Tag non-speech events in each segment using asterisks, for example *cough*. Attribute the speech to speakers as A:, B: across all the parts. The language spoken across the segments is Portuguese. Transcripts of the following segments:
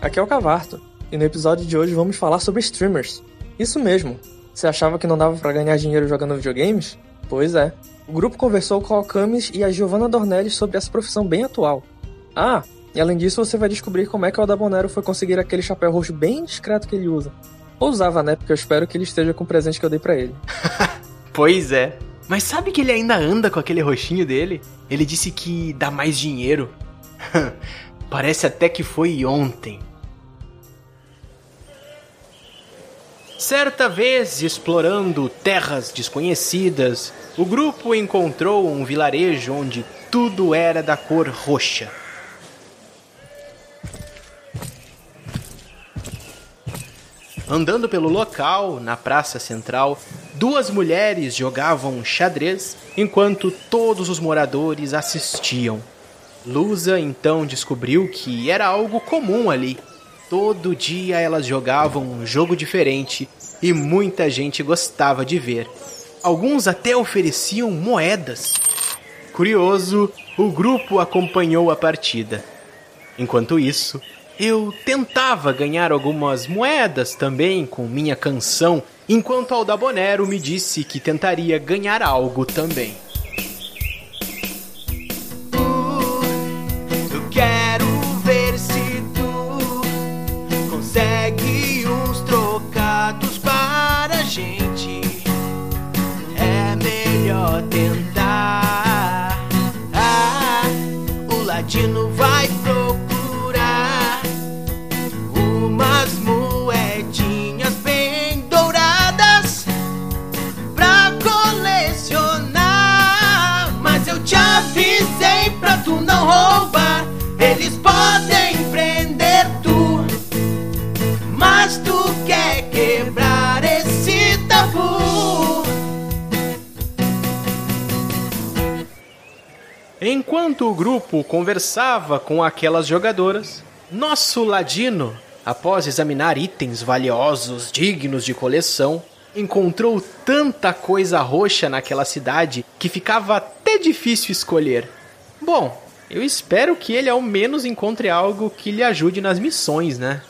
A: Aqui é o Cavarto, e no episódio de hoje vamos falar sobre streamers. Isso mesmo, você achava que não dava para ganhar dinheiro jogando videogames? Pois é. O grupo conversou com a Alcamis e a Giovanna Dornelles sobre essa profissão bem atual. Ah, e além disso você vai descobrir como é que o Adabonero foi conseguir aquele chapéu roxo bem discreto que ele usa. Ou usava, né? Porque eu espero que ele esteja com o presente que eu dei para ele. *laughs*
B: pois é. Mas sabe que ele ainda anda com aquele roxinho dele? Ele disse que dá mais dinheiro. *laughs* Parece até que foi ontem. Certa vez, explorando terras desconhecidas, o grupo encontrou um vilarejo onde tudo era da cor roxa. Andando pelo local, na praça central, duas mulheres jogavam xadrez enquanto todos os moradores assistiam. Lusa então descobriu que era algo comum ali. Todo dia elas jogavam um jogo diferente e muita gente gostava de ver. Alguns até ofereciam moedas. Curioso, o grupo acompanhou a partida. Enquanto isso, eu tentava ganhar algumas moedas também com minha canção, enquanto Aldabonero me disse que tentaria ganhar algo também. Enquanto o grupo conversava com aquelas jogadoras, nosso ladino, após examinar itens valiosos dignos de coleção, encontrou tanta coisa roxa naquela cidade que ficava até difícil escolher. Bom, eu espero que ele ao menos encontre algo que lhe ajude nas missões, né?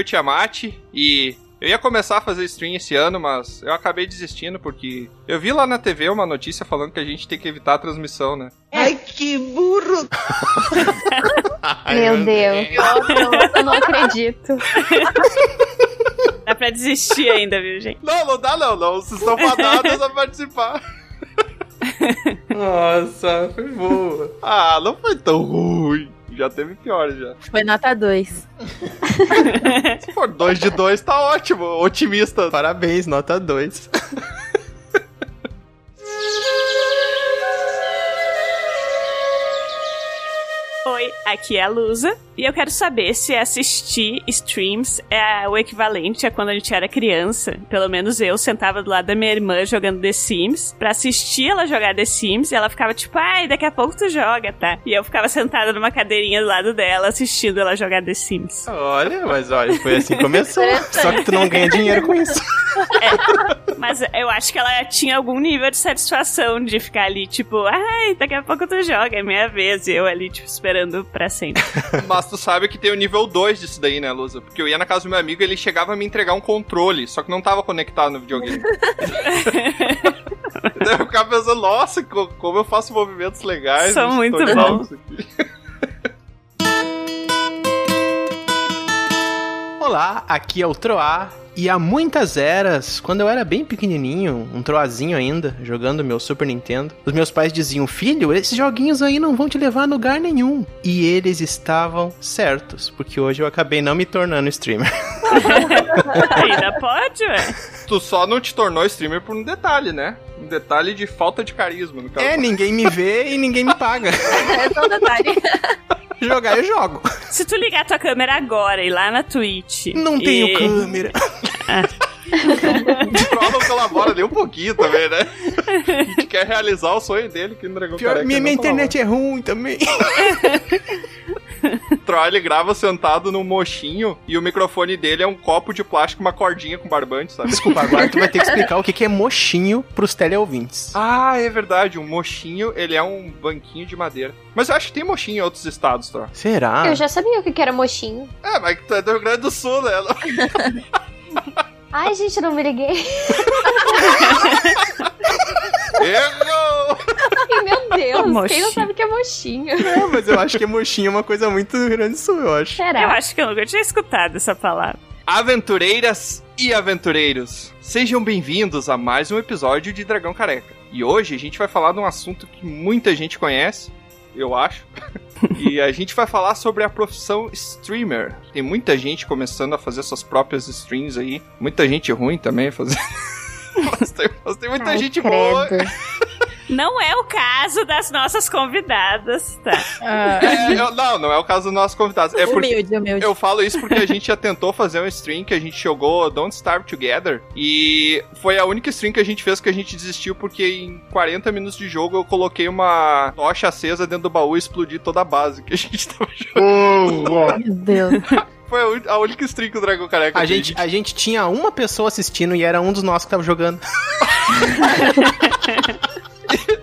C: O Tiamat e eu ia começar a fazer stream esse ano, mas eu acabei desistindo porque eu vi lá na TV uma notícia falando que a gente tem que evitar a transmissão, né?
D: Ai, que burro! *laughs*
E: Meu Deus, eu, eu não acredito. *laughs*
F: Dá pra desistir ainda, viu, gente?
C: Não, não dá não, não. Vocês estão fadados a participar. *laughs* Nossa, foi boa. Ah, não foi tão ruim já teve pior já.
E: Foi nota 2.
C: Se for 2 de 2, tá ótimo. Otimista.
B: Parabéns, nota 2.
F: Oi, aqui é a Lusa. E eu quero saber se assistir streams é o equivalente a quando a gente era criança. Pelo menos eu sentava do lado da minha irmã jogando The Sims pra assistir ela jogar The Sims e ela ficava tipo, ai, daqui a pouco tu joga, tá? E eu ficava sentada numa cadeirinha do lado dela assistindo ela jogar The Sims.
B: Olha, mas olha, foi assim que começou. Só que tu não ganha dinheiro com isso. *laughs*
F: É, mas eu acho que ela tinha algum nível de satisfação de ficar ali, tipo, ai, daqui a pouco tu joga, é minha vez. E eu ali, tipo, esperando pra sempre. *laughs*
C: Mas tu sabe que tem o nível 2 disso daí, né, Lusa? Porque eu ia na casa do meu amigo e ele chegava a me entregar um controle, só que não tava conectado no videogame. *laughs* Daí eu ficava pensando, nossa, como eu faço movimentos legais.
F: São muito bons.
B: Olá, aqui é o Troá e há muitas eras, quando eu era bem pequenininho, um troazinho ainda, jogando meu Super Nintendo, os meus pais diziam: Filho, esses joguinhos aí não vão te levar a lugar nenhum. E eles estavam certos, porque hoje eu acabei não me tornando streamer. *laughs*
F: Ainda pode, ué.
C: Tu só não te tornou streamer por um detalhe, né? Detalhe de falta de carisma, no caso.
B: É, ninguém me vê e ninguém me paga. *laughs*
E: é só um detalhe. *laughs*
B: Jogar eu jogo.
F: Se tu ligar tua câmera agora e lá na Twitch.
B: Não
F: e...
B: tenho câmera.
F: Ah.
C: O Troll não colabora nem um pouquinho também, né? *laughs* A gente quer realizar o sonho dele que no Dragão
B: Pior,
C: Careca
B: minha, minha
C: colabora.
B: internet é ruim também. *laughs*
C: O Troll ele grava sentado num mochinho e o microfone dele é um copo de plástico, uma cordinha com barbante, sabe?
B: Desculpa, agora tu vai ter que *laughs* explicar o que que é mochinho pros teleouvintes.
C: Ah, é verdade. Um mochinho, ele é um banquinho de madeira. Mas eu acho que tem mochinho em outros estados, Troll.
B: Será?
G: Eu já sabia o que que era mochinho.
C: É, mas que tu é do Rio Grande do Sul, né?
G: Ai, gente, não me liguei.
C: Errou!
G: Meu Deus, quem não sabe que é mochinho?
B: É, mas eu acho que mochinho é uma coisa muito Grande do Sul, eu acho.
G: Será?
F: Eu acho que eu nunca tinha escutado essa palavra.
C: Aventureiras e aventureiros, sejam bem-vindos a mais um episódio de Dragão Careca. E hoje a gente vai falar de um assunto que muita gente conhece, eu acho. *laughs* e a gente vai falar sobre a profissão streamer. Tem muita gente começando a fazer suas próprias streams aí, muita gente ruim também fazendo. *laughs* mas, tem, mas tem muita
G: Ai,
C: gente
G: credo.
C: boa.
F: Não é o caso das nossas convidadas, tá?
C: É, eu- não, não é o caso dos nossos convidados. É porque
H: Humilde, humilde.
C: Eu falo isso porque a gente já tentou fazer um stream que a gente jogou Don't Starve Together e foi a única stream que a gente fez que a gente desistiu porque em 40 minutos de jogo eu coloquei uma tocha acesa dentro do baú e explodi toda a base que a gente tava jogando. *laughs*
H: Meu Deus.
C: Foi a única stream que o Dragão Careca
B: A
C: fez.
B: gente, a gente tinha uma pessoa assistindo e era um dos nossos que tava jogando. *laughs*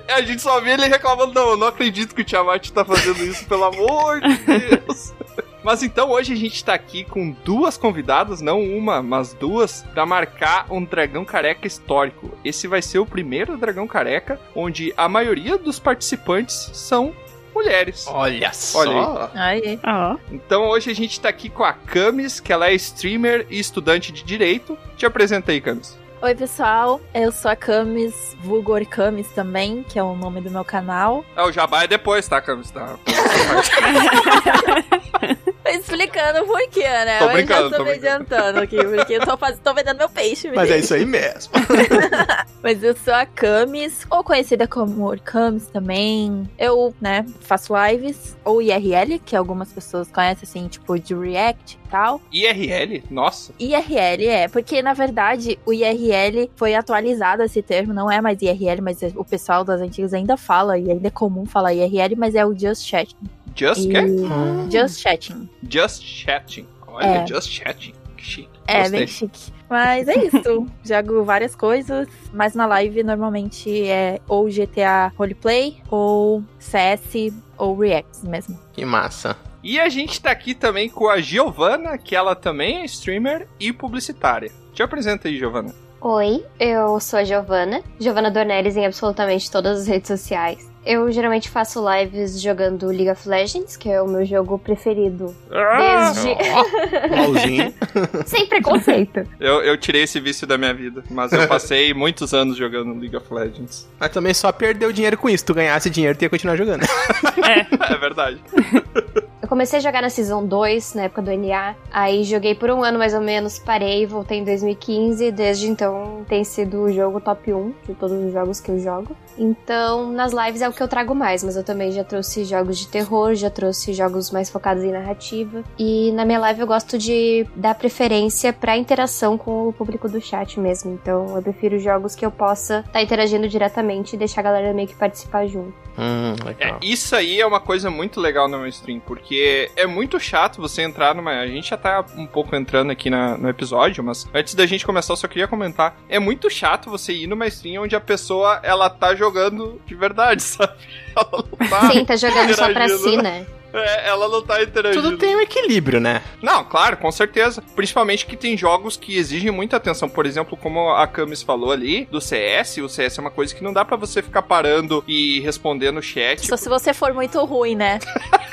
C: A gente só via ele reclamando, não, eu não acredito que o Tiamat tá fazendo isso, pelo amor de Deus. *laughs* Mas então hoje a gente tá aqui com duas convidadas, não uma, mas duas, pra marcar um dragão careca histórico. Esse vai ser o primeiro dragão careca onde a maioria dos participantes são mulheres.
B: Olha só.
C: Olha
H: Aí.
F: Ó.
C: Então hoje a gente tá aqui com a Camis, que ela é streamer e estudante de direito. Te apresenta aí, Camis.
H: Oi, pessoal. Eu sou a Camis, vulgo Camis também, que é o nome do meu canal.
C: Ah, o jabá é depois, tá, Camis? Tá. *laughs*
H: Tô explicando por quê, né?
C: Tô brincando,
H: já
C: tô
H: tô me adiantando aqui, porque eu tô, faz... tô vendendo meu peixe.
B: Mas é isso aí mesmo. *laughs*
H: Mas eu sou a Camis, ou conhecida como Orcamis também. Eu, né, faço lives, ou IRL, que algumas pessoas conhecem, assim, tipo, de React tal.
C: IRL? Nossa.
H: IRL é, porque na verdade o IRL foi atualizado esse termo, não é mais IRL, mas o pessoal das antigas ainda fala, e ainda é comum falar IRL, mas é o Just Chatting.
C: Just
H: E-
C: quê?
H: Just Chatting.
C: Just chatting. Olha,
H: É.
C: just chatting. Que chique.
H: É,
C: Gostei.
H: bem chique. Mas é isso. *laughs* Jogo várias coisas, mas na live normalmente é ou GTA Roleplay, ou CS, ou React mesmo.
B: Que massa.
C: E a gente tá aqui também com a Giovana, que ela também é streamer e publicitária. Te apresenta aí, Giovana.
G: Oi, eu sou a Giovana. Giovana Dornelles em absolutamente todas as redes sociais. Eu geralmente faço lives jogando League of Legends, que é o meu jogo preferido. Desde.
B: LOLzinho. *laughs*
G: Sem preconceito.
C: Eu, eu tirei esse vício da minha vida, mas eu *laughs* passei muitos anos jogando League of Legends.
B: Mas também só perdeu dinheiro com isso. Tu ganhasse dinheiro, tu ia continuar jogando. *laughs*
C: É verdade.
G: Eu comecei a jogar na Season 2, na época do NA. Aí joguei por um ano mais ou menos, parei, voltei em 2015. Desde então tem sido o jogo top 1 de todos os jogos que eu jogo. Então, nas lives é o que eu trago mais, mas eu também já trouxe jogos de terror, já trouxe jogos mais focados em narrativa. E na minha live eu gosto de dar preferência pra interação com o público do chat mesmo. Então, eu prefiro jogos que eu possa estar interagindo diretamente e deixar a galera meio que participar junto.
B: Hum,
C: É, isso aí é uma coisa muito legal no meu stream, porque é muito chato você entrar numa. A gente já tá um pouco entrando aqui na- no episódio, mas antes da gente começar, eu só queria comentar. É muito chato você ir numa stream onde a pessoa ela tá jogando de verdade, *laughs* sabe? Ela tá.
G: Sim, tá jogando só pra si, né?
C: É, ela não tá interagindo.
B: Tudo tem um equilíbrio, né?
C: Não, claro, com certeza. Principalmente que tem jogos que exigem muita atenção. Por exemplo, como a Camis falou ali, do CS. O CS é uma coisa que não dá pra você ficar parando e respondendo no chat.
H: Só se você for muito ruim, né?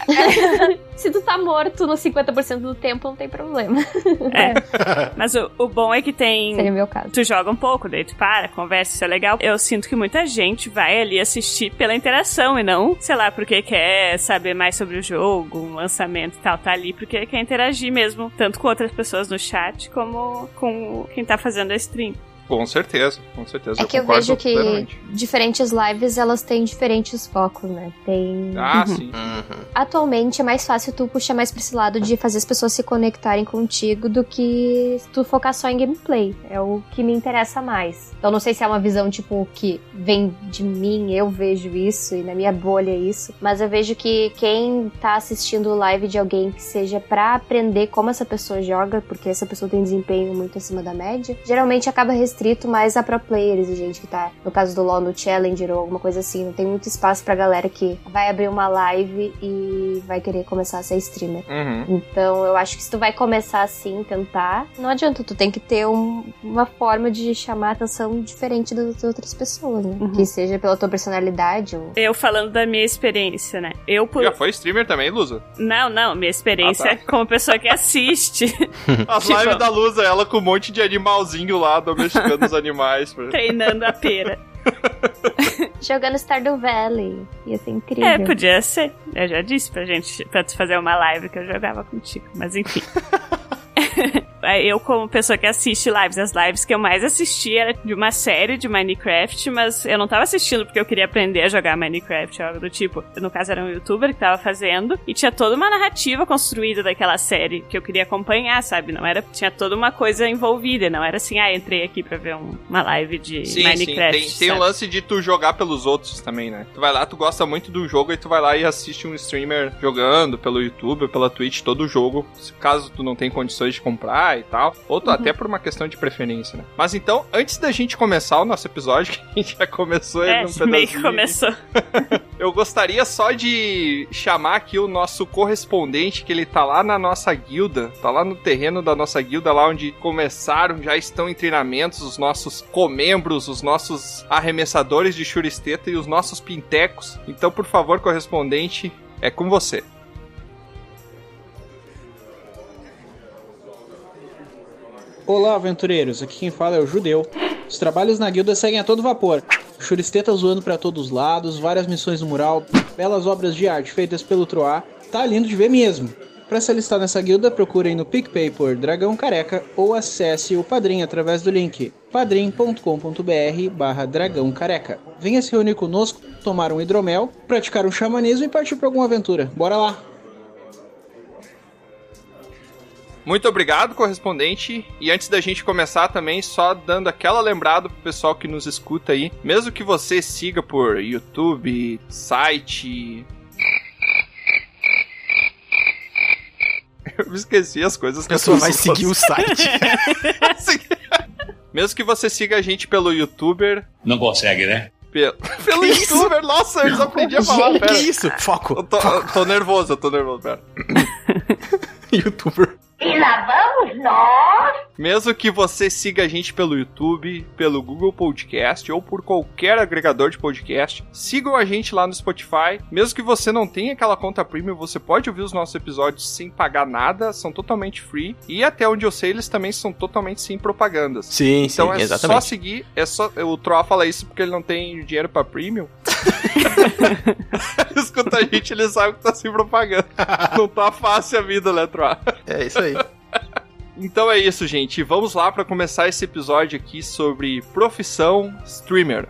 H: *laughs*
G: Se tu tá morto no 50% do tempo, não tem problema.
F: É. *laughs* Mas o, o bom é que tem.
G: Seria o meu caso.
F: Tu joga um pouco, daí tu para, conversa, isso é legal. Eu sinto que muita gente vai ali assistir pela interação e não, sei lá, porque quer saber mais sobre o jogo, um lançamento e tal. Tá ali porque quer interagir mesmo, tanto com outras pessoas no chat como com quem tá fazendo a stream.
C: Com certeza, com certeza.
G: É que eu vejo que
C: plenamente.
G: diferentes lives elas têm diferentes focos, né? Tem.
C: Ah, sim.
B: Uhum.
G: Atualmente é mais fácil tu puxar mais pra esse lado de fazer as pessoas se conectarem contigo do que tu focar só em gameplay. É o que me interessa mais. Então não sei se é uma visão, tipo, que vem de mim, eu vejo isso, e na minha bolha é isso. Mas eu vejo que quem tá assistindo live de alguém que seja pra aprender como essa pessoa joga, porque essa pessoa tem desempenho muito acima da média, geralmente acaba restrito mais a pro players e gente que tá, no caso do LoL, no Challenger ou alguma coisa assim. Não tem muito espaço pra galera que vai abrir uma live e vai querer começar a ser streamer.
C: Uhum.
G: Então eu acho que se tu vai começar assim, tentar, não adianta, tu tem que ter um- uma forma de chamar a atenção diferente das outras pessoas, né?
F: Uhum.
G: Que seja pela tua personalidade ou.
F: Eu falando da minha experiência, né? Eu por.
C: Já foi streamer também, Lusa?
F: Não, não, minha experiência
C: Ah, tá.
F: como pessoa que assiste. *laughs*
C: As
F: Tipo-
C: lives da Lusa, ela com um monte de animalzinho lá, domesticando os animais. pra-
F: treinando a pera. *laughs*
G: Jogando Stardew Valley. Ia ser incrível.
F: É, podia ser. Eu já disse pra gente, pra tu fazer uma live que eu jogava contigo, mas enfim. *laughs* *laughs* É, Eu, como pessoa que assiste lives, as lives que eu mais assisti era de uma série de Minecraft, mas eu não tava assistindo porque eu queria aprender a jogar Minecraft, algo do tipo. No caso, era um youtuber que tava fazendo, e tinha toda uma narrativa construída daquela série que eu queria acompanhar, sabe? Não era. Tinha toda uma coisa envolvida, não era assim, ah, entrei aqui pra ver um- uma live de
C: Sim,
F: Minecraft.
C: sim. Tem, tem o lance de tu jogar pelos outros também, né? Tu vai lá, tu gosta muito do jogo e tu vai lá e assiste um streamer jogando pelo YouTube, pela Twitch, todo o jogo, caso tu não tem condições de comprar e tal. Ou tu até por uma questão de preferência, né? Mas então, antes da gente começar o nosso episódio, *laughs* que a gente já começou
F: É,
C: ele um
F: meio que começou. *laughs*
C: Eu gostaria só de chamar aqui o nosso correspondente, que ele tá lá na nossa guilda, tá lá no terreno da nossa guilda, lá onde começaram, já estão em treinamentos os nossos comembros, os nossos arremessadores de churisteta e os nossos pintecos. Então, por favor, correspondente, é com você.
I: Olá, aventureiros. Aqui quem fala é o Judeu. Os trabalhos na guilda seguem a todo vapor. Churisteta zoando pra todos os lados, várias missões no mural, belas obras de arte feitas pelo Troá. Tá lindo de ver mesmo. Para se alistar nessa guilda, procurem no PicPay por Dragão Careca ou acesse o Padrim através do link padrim.com.br barra Dragão Careca. Venha se reunir conosco, tomar um hidromel, praticar um xamanismo e partir para alguma aventura. Bora lá!
C: Muito obrigado, correspondente. E antes da gente começar também, só dando aquela lembrada pro pessoal que nos escuta aí, mesmo que você siga por YouTube, site. *laughs* Eu me esqueci as coisas
B: A
C: que eu
B: pessoa vai seguir o site. *laughs*
C: Mesmo que você siga a gente pelo YouTuber.
J: Não consegue, né? *laughs*
C: Pelo, pelo
B: isso?
C: YouTuber, nossa, eu desaprendi a falar,
B: que
C: pera.
B: isso? Foco.
C: Eu tô, eu tô nervoso, eu tô nervoso, pera.
B: Youtuber.
D: E lá vamos nós.
C: Mesmo que você siga a gente pelo YouTube, pelo Google Podcast ou por qualquer agregador de podcast, sigam a gente lá no Spotify. Mesmo que você não tenha aquela conta premium, você pode ouvir os nossos episódios sem pagar nada, são totalmente free. E até onde eu sei, eles também são totalmente sem propagandas.
B: Sim,
C: Então
B: sim,
C: é
B: exatamente.
C: só seguir, é só. O Troá fala isso porque ele não tem dinheiro pra premium. *laughs* *laughs* Escuta a gente, ele sabe que tá sem propaganda. Não tá fácil a vida, né, Troá?
B: É isso aí.
C: Então é isso, gente. Vamos lá para começar esse episódio aqui sobre profissão streamer.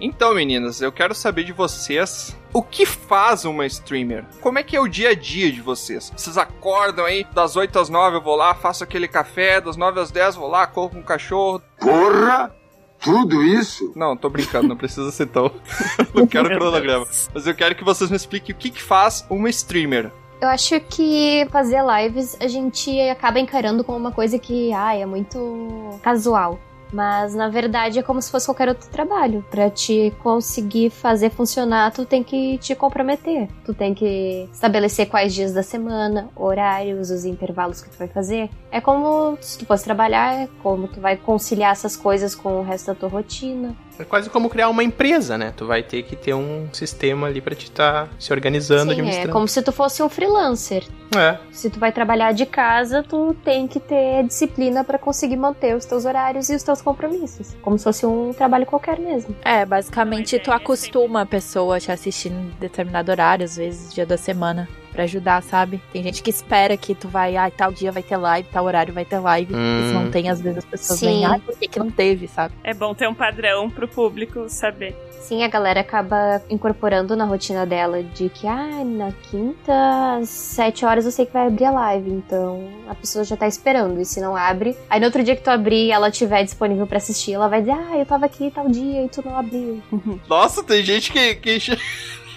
C: Então, meninas, eu quero saber de vocês o que faz uma streamer? Como é que é o dia a dia de vocês? Vocês acordam aí, das 8 às 9 eu vou lá, faço aquele café, das 9 às 10 vou lá, corro com o cachorro.
K: Porra! Tudo isso?
C: Não, tô brincando, não precisa ser tão. *laughs* não quero cronograma. Mas eu quero que vocês me expliquem o que, que faz uma streamer.
G: Eu acho que fazer lives a gente acaba encarando como uma coisa que, ai, é muito casual. Mas na verdade é como se fosse qualquer outro trabalho. Pra te conseguir fazer funcionar, tu tem que te comprometer. Tu tem que estabelecer quais dias da semana, horários, os intervalos que tu vai fazer. É como se tu fosse trabalhar, é como tu vai conciliar essas coisas com o resto da tua rotina.
B: É quase como criar uma empresa, né? Tu vai ter que ter um sistema ali pra te estar se organizando,
G: Sim, é
B: administrando.
G: como se tu fosse um freelancer.
B: É.
G: Se tu vai trabalhar de casa, tu tem que ter disciplina pra conseguir manter os teus horários e os teus compromissos. Como se fosse um trabalho qualquer mesmo.
H: É, basicamente tu acostuma a pessoa a te assistir em determinado horário, às vezes dia da semana. Pra ajudar, sabe? Tem gente que espera que tu vai, ai, tal dia vai ter live, tal horário vai ter live.
B: Hum.
H: E se não tem, às vezes as pessoas
G: Sim.
H: vêm, ai, por que, que não teve, sabe?
F: É bom ter um padrão pro público saber.
G: Sim, a galera acaba incorporando na rotina dela de que, ah, na quinta, às sete horas eu sei que vai abrir a live, então a pessoa já tá esperando, e se não abre, aí no outro dia que tu abrir e ela tiver disponível pra assistir, ela vai dizer, ah, eu tava aqui tal dia e tu não abriu. *laughs*
C: Nossa, tem gente que. que...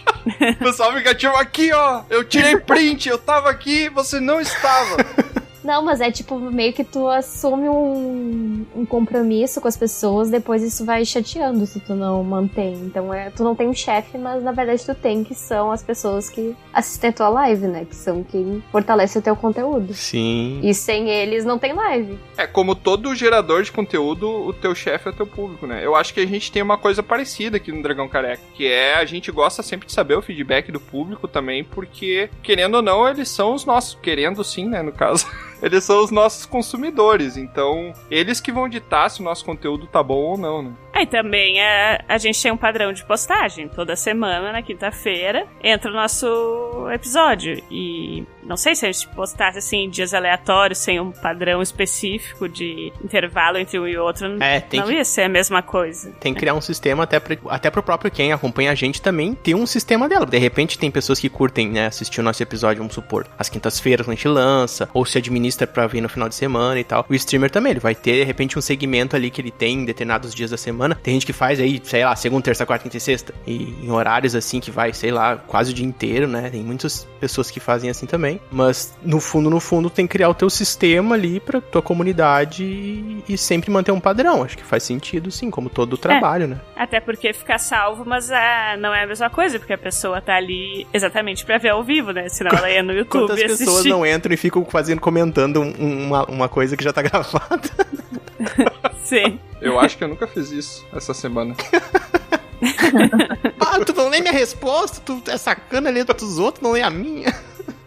C: *laughs* o pessoal fica tipo aqui, ó. Eu tirei print, eu tava aqui, você não estava. *laughs*
G: Não, mas é tipo meio que tu assume um, um compromisso com as pessoas, depois isso vai chateando se tu não mantém. Então é, tu não tem um chefe, mas na verdade tu tem, que são as pessoas que assistem a tua live, né? Que são quem fortalece o teu conteúdo.
B: Sim.
G: E sem eles não tem live.
C: É, como todo gerador de conteúdo, o teu chefe é o teu público, né? Eu acho que a gente tem uma coisa parecida aqui no Dragão Careca, que é a gente gosta sempre de saber o feedback do público também, porque, querendo ou não, eles são os nossos, querendo sim, né, no caso. *laughs* Eles são os nossos consumidores, então eles que vão ditar se o nosso conteúdo tá bom ou não, né?
F: Aí também a, a gente tem um padrão de postagem. Toda semana, na quinta-feira, entra o nosso episódio. E não sei se a gente postasse assim em dias aleatórios, sem um padrão específico de intervalo entre um e outro,
B: É,
F: não
B: que-
F: ia ser a mesma coisa.
B: Tem que criar um sistema até, pra, até pro próprio quem acompanha a gente também ter um sistema dela. De repente tem pessoas que curtem, né, assistir o nosso episódio, vamos supor, às quintas-feiras quando a gente lança, ou se administra pra ver no final de semana e tal. O streamer também, ele vai ter, de repente, um segmento ali que ele tem em determinados dias da semana. Tem gente que faz aí, sei lá, segunda, terça, quarta, quinta e sexta. E em horários assim que vai, sei lá, quase o dia inteiro, né? Tem muitas pessoas que fazem assim também. Mas no fundo, no fundo, tem que criar o teu sistema ali pra tua comunidade e, sempre manter um padrão. Acho que faz sentido, sim, como todo o trabalho, né?
F: Até porque fica salvo, mas ah, não é a mesma coisa, porque a pessoa tá ali exatamente pra ver ao vivo, né? Senão ela ia no *laughs* YouTube
B: Quantas pessoas não entram e ficam fazendo, comentando um- uma, uma coisa que já tá *laughs* gravada? *laughs*
F: Sim.
C: Eu acho que eu nunca fiz isso essa semana. *laughs*
B: Ah, tu não lê minha resposta, tu é sacana ali dos outros, não lê a minha.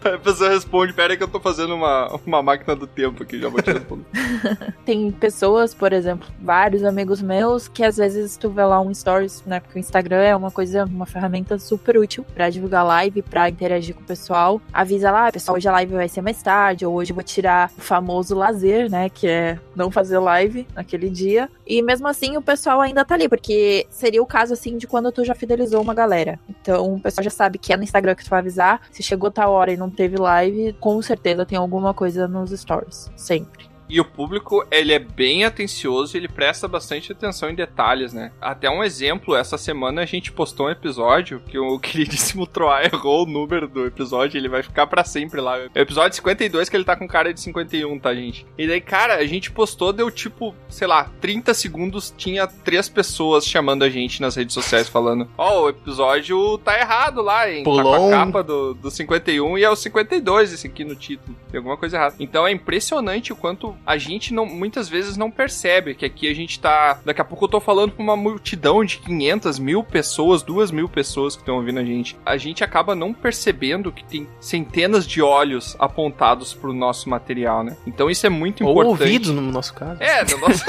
C: Aí a pessoa responde, pera aí que eu tô fazendo uma, uma máquina do tempo aqui, já vou te responder. *laughs*
H: Tem pessoas, por exemplo, vários amigos meus, que às vezes tu vê lá um stories, né? Porque o Instagram é uma coisa, uma ferramenta super útil pra divulgar live, pra interagir com o pessoal. Avisa lá, "Ah, pessoal, hoje a live vai ser mais tarde, ou hoje eu vou tirar o famoso lazer, né? Que é não fazer live naquele dia. E mesmo assim o pessoal ainda tá ali, porque seria o caso assim de quando tu já fidelizou uma galera. Então o pessoal já sabe que é no Instagram que tu vai avisar. Se chegou tal hora e não teve live, com certeza tem alguma coisa nos stories. Sempre.
C: E o público, ele é bem atencioso e ele presta bastante atenção em detalhes, né? Até um exemplo, essa semana a gente postou um episódio que o *laughs* queridíssimo Troá errou o número do episódio, ele vai ficar pra sempre lá. É o episódio 52 que ele tá com cara de 51, tá, gente? E daí, cara, a gente postou, deu tipo, sei lá, 30 segundos, tinha três pessoas chamando a gente nas redes sociais falando, ó, o episódio tá errado lá, hein? Tá com
B: Pulou
C: a capa do, do 51 e é o 52 esse aqui no título. Tem alguma coisa errada. Então é impressionante o quanto a gente não, muitas vezes não percebe que aqui a gente tá. Daqui a pouco eu tô falando pra uma multidão de 500 mil pessoas, duas mil pessoas que estão ouvindo a gente. A gente acaba não percebendo que tem centenas de olhos apontados pro nosso material, né? Então isso é muito
B: Ou
C: importante.
B: ouvidos, no nosso caso.
C: É, no nosso.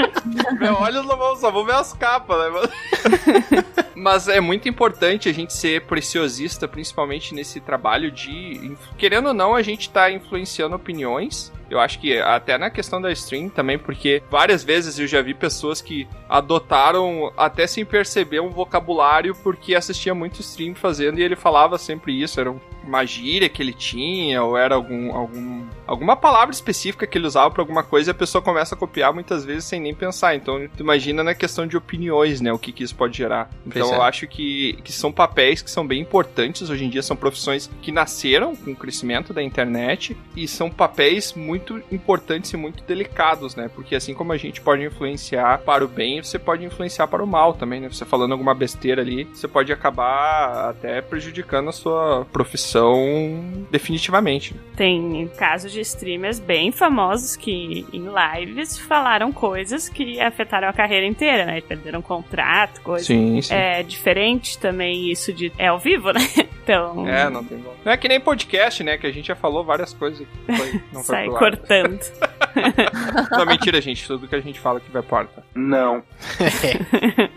C: *laughs* Meu olhos não vão, só vão ver as capas, né? Mas... *laughs* Mas é muito importante a gente ser preciosista, principalmente nesse trabalho de. Querendo ou não, a gente tá influenciando opiniões. Eu acho que até na questão da stream também, porque várias vezes eu já vi pessoas que adotaram, até sem perceber, um vocabulário porque assistia muito stream fazendo e ele falava sempre isso. Era uma gíria que ele tinha, ou era algum, algum, alguma palavra específica que ele usava pra alguma coisa e a pessoa começa a copiar muitas vezes sem nem pensar. Então, tu imagina na questão de opiniões, né? O que, que isso pode gerar. Então,
B: Pois é.
C: eu acho que, que são papéis que são bem importantes hoje em dia, são profissões que nasceram com o crescimento da internet e são papéis muito importantes e muito delicados, né? Porque assim como a gente pode influenciar para o bem, você pode influenciar para o mal também, né? Você falando alguma besteira ali, você pode acabar até prejudicando a sua profissão definitivamente.
F: Tem casos de streamers bem famosos que em lives falaram coisas que afetaram a carreira inteira, né? Perderam contrato, coisa.
C: Sim, sim.
F: É diferente também isso de. É ao vivo, né? *laughs* Então.
C: É, não tem como. Não é que nem podcast, né? Que a gente já falou várias coisas que foi, não foi
F: Sai
C: pro.
F: Cortando. *laughs*
C: Não, mentira, gente. Tudo que a gente fala aqui vai porta.
K: Não. *laughs*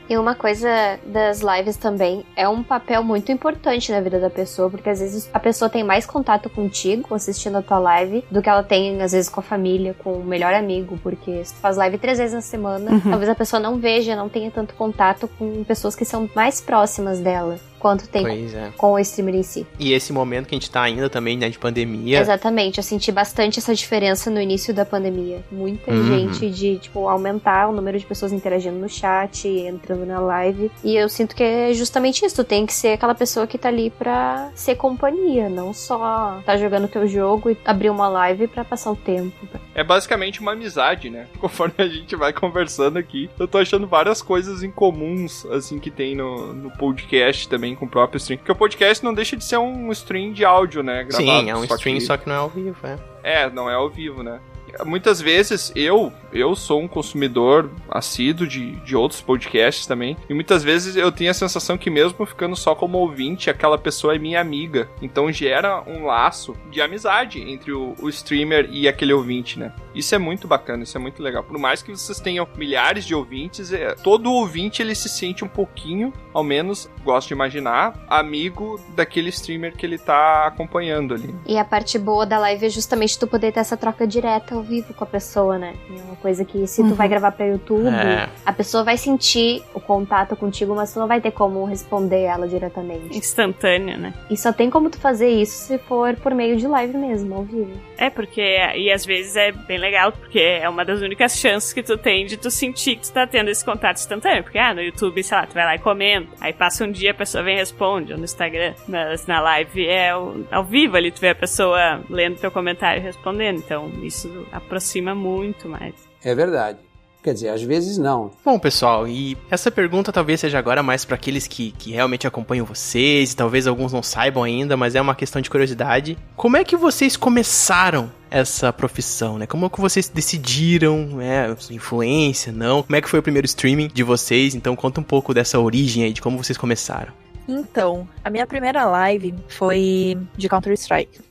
G: E uma coisa das lives também é um papel muito importante na vida da pessoa, porque às vezes a pessoa tem mais contato contigo assistindo a tua live do que ela tem, às vezes, com a família, com o melhor amigo, porque se tu faz live três vezes na semana,
F: Uhum.
G: talvez a pessoa não veja, não tenha tanto contato com pessoas que são mais próximas dela, quanto tem
B: é.
G: com o streamer em si.
B: E esse momento que a gente tá ainda também, né, de pandemia.
G: Exatamente, eu senti bastante essa diferença no início da pandemia. Muita
B: Uhum.
G: gente de, tipo, aumentar o número de pessoas interagindo no chat, entrando na live. E eu sinto que é justamente isso. Tu tem que ser aquela pessoa que tá ali pra ser companhia, não só tá jogando teu jogo e abrir uma live pra passar o tempo.
C: É basicamente uma amizade, né? *laughs* Conforme a gente vai conversando aqui, eu tô achando várias coisas em comuns, assim, que tem no, no podcast também com o próprio stream. Porque o podcast não deixa de ser um stream de áudio, né?
B: Sim, é um
C: só
B: stream,
C: que-
B: só que não é ao vivo, é.
C: É, não é ao vivo, né? Muitas vezes eu eu sou um consumidor assíduo de, de outros podcasts também. E muitas vezes eu tenho a sensação que mesmo ficando só como ouvinte, aquela pessoa é minha amiga. Então gera um laço de amizade entre o, o streamer e aquele ouvinte, né? Isso é muito bacana, isso é muito legal. Por mais que vocês tenham milhares de ouvintes, é, todo ouvinte ele se sente um pouquinho, ao menos, gosto de imaginar, amigo daquele streamer que ele tá acompanhando ali.
G: E a parte boa da live é justamente tu poder ter essa troca direta ao vivo com a pessoa, né? É uma coisa que se tu
F: Uhum.
G: vai gravar pra YouTube,
B: É.
G: a pessoa vai sentir o contato contigo, mas tu não vai ter como responder ela diretamente.
F: Instantâneo, né?
G: E só tem como tu fazer isso se for por meio de live mesmo, ao vivo.
F: É, porque. E às vezes é bem legal, porque é uma das únicas chances que tu tem de tu sentir que tu tá tendo esse contato instantâneo. Porque, ah, no YouTube, sei lá, tu vai lá e comenta. Aí passa um dia, a pessoa vem e responde, ou no Instagram. Mas na live é ao, ao vivo ali, tu vê a pessoa lendo teu comentário e respondendo. Então isso aproxima muito mais.
J: É verdade. Quer dizer, às vezes não.
B: Bom, pessoal, e essa pergunta talvez seja agora mais para aqueles que, que realmente acompanham vocês, e talvez alguns não saibam ainda, mas é uma questão de curiosidade. Como é que vocês começaram essa profissão, né? Como que vocês decidiram, né? Influência, não? Como é que foi o primeiro streaming de vocês? Então conta um pouco dessa origem aí, de como vocês começaram.
H: Então, a minha primeira live foi de Counter-Strike.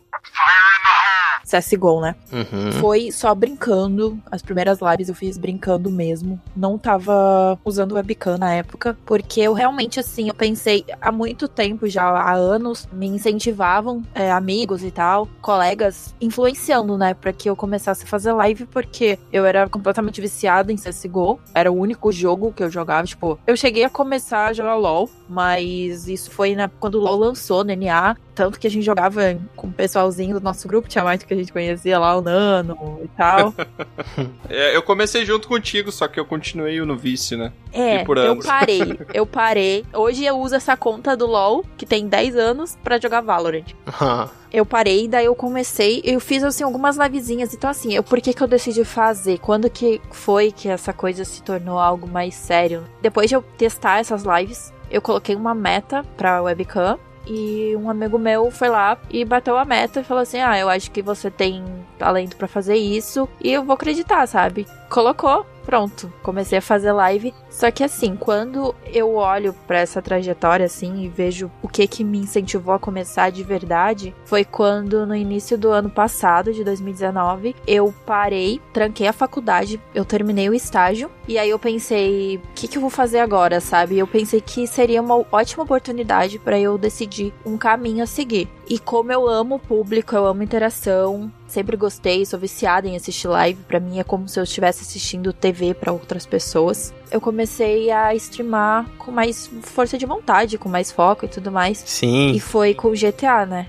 H: CSGO, né?
B: Uhum.
H: Foi só brincando. As primeiras lives eu fiz brincando mesmo. Não tava usando webcam na época. Porque eu realmente, assim, eu pensei há muito tempo já, há anos, me incentivavam, é, amigos e tal, colegas, influenciando, né? Pra que eu começasse a fazer live. Porque eu era completamente viciada em CSGO. Era o único jogo que eu jogava. Tipo, eu cheguei a começar a jogar LOL. Mas isso foi na, quando o LOL lançou no NA. Tanto que a gente jogava com o pessoalzinho do nosso grupo, tinha mais que a gente conhecia lá, o Nano e tal. *laughs*
C: É, eu comecei junto contigo, só que eu continuei no vício, né?
H: É,
C: E
H: eu parei, *laughs* eu parei. Hoje eu uso essa conta do LoL, que tem 10 anos, pra jogar Valorant. *laughs* Eu parei, daí eu comecei, eu fiz assim algumas livezinhas. Então assim, eu por que que eu decidi fazer? Quando que foi que essa coisa se tornou algo mais sério? Depois de eu testar essas lives, eu coloquei uma meta pra webcam e um amigo meu foi lá e bateu a meta e falou assim: "Ah, eu acho que você tem talento pra fazer isso e eu vou acreditar, sabe?" Colocou, pronto, comecei a fazer live. Só que assim, quando eu olho pra essa trajetória assim e vejo o que que me incentivou a começar de verdade, foi quando no início do ano passado, de 2019, eu parei, tranquei a faculdade, eu terminei o estágio e aí eu pensei, o que que eu vou fazer agora, sabe? Eu pensei que seria uma ótima oportunidade pra eu decidir um caminho a seguir. E como eu amo o público, eu amo interação, sempre gostei, sou viciada em assistir live, pra mim é como se eu estivesse assistindo TV pra outras pessoas. Eu comecei a streamar com mais força de vontade, com mais foco e tudo mais.
B: Sim.
H: E foi com o GTA, né?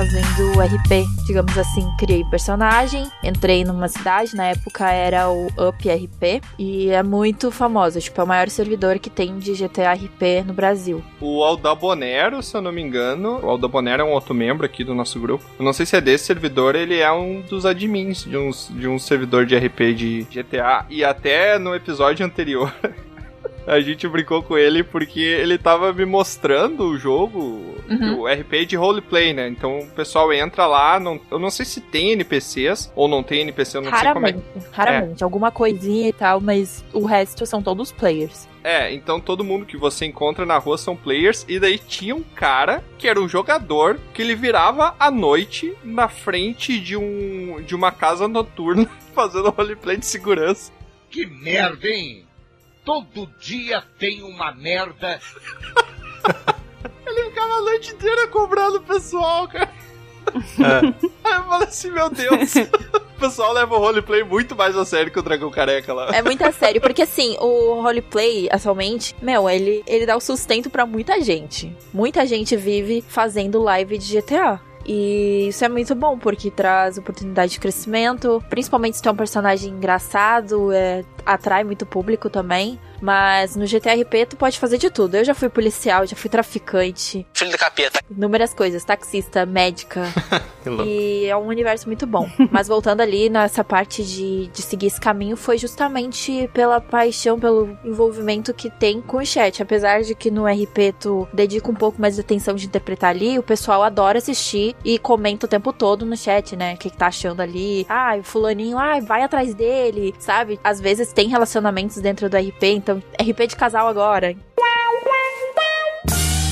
H: Fazendo RP, digamos assim, criei personagem, entrei numa cidade, na época era o Up RP, e é muito famosa, tipo, é o maior servidor que tem de GTA RP no Brasil.
C: O Aldabonero, se eu não me engano, o Aldabonero é um outro membro aqui do nosso grupo. Eu não sei se é desse servidor, ele é um dos admins de, uns, de um servidor de RP de GTA. E até no episódio anterior, *laughs* A gente brincou com ele porque ele tava me mostrando o jogo,
H: Uhum.
C: o RP de roleplay, né? Então o pessoal entra lá, não, eu não sei se tem NPCs ou não tem NPC, eu não sei como é.
H: Raramente, raramente. Alguma coisinha e tal, mas o resto são todos players.
C: É, então todo mundo que você encontra na rua são players, e daí tinha um cara que era um jogador que ele virava à noite na frente de um de uma casa noturna *laughs* fazendo roleplay de segurança.
L: Que merda, hein? Todo dia tem uma merda. *laughs*
C: Ele ficava a noite inteira cobrando o pessoal, cara. *laughs* Aí eu falei assim, meu Deus. *laughs* o pessoal leva o roleplay muito mais a sério que o Dragão Careca lá.
H: É muito a sério, porque assim, o roleplay, atualmente, meu, ele, ele dá o sustento pra muita gente. Muita gente vive fazendo live de GTA. E isso é muito bom, porque traz oportunidade de crescimento. Principalmente se é um personagem engraçado, é, atrai muito público também. Mas no GTRP tu pode fazer de tudo. Eu já fui policial, já fui traficante.
M: Filho do capeta.
H: Inúmeras coisas, taxista, médica. *laughs* E é um universo muito bom. *laughs* Mas voltando ali nessa parte de, de seguir esse caminho, foi justamente pela paixão, pelo envolvimento que tem com o chat. Apesar de que no RP tu dedica um pouco mais de atenção de interpretar ali, o pessoal adora assistir e comenta o tempo todo no chat, né? O que, que tá achando ali. Ah, o fulaninho, ah, vai atrás dele, sabe? Às vezes tem relacionamentos dentro do RP, então RP de casal agora.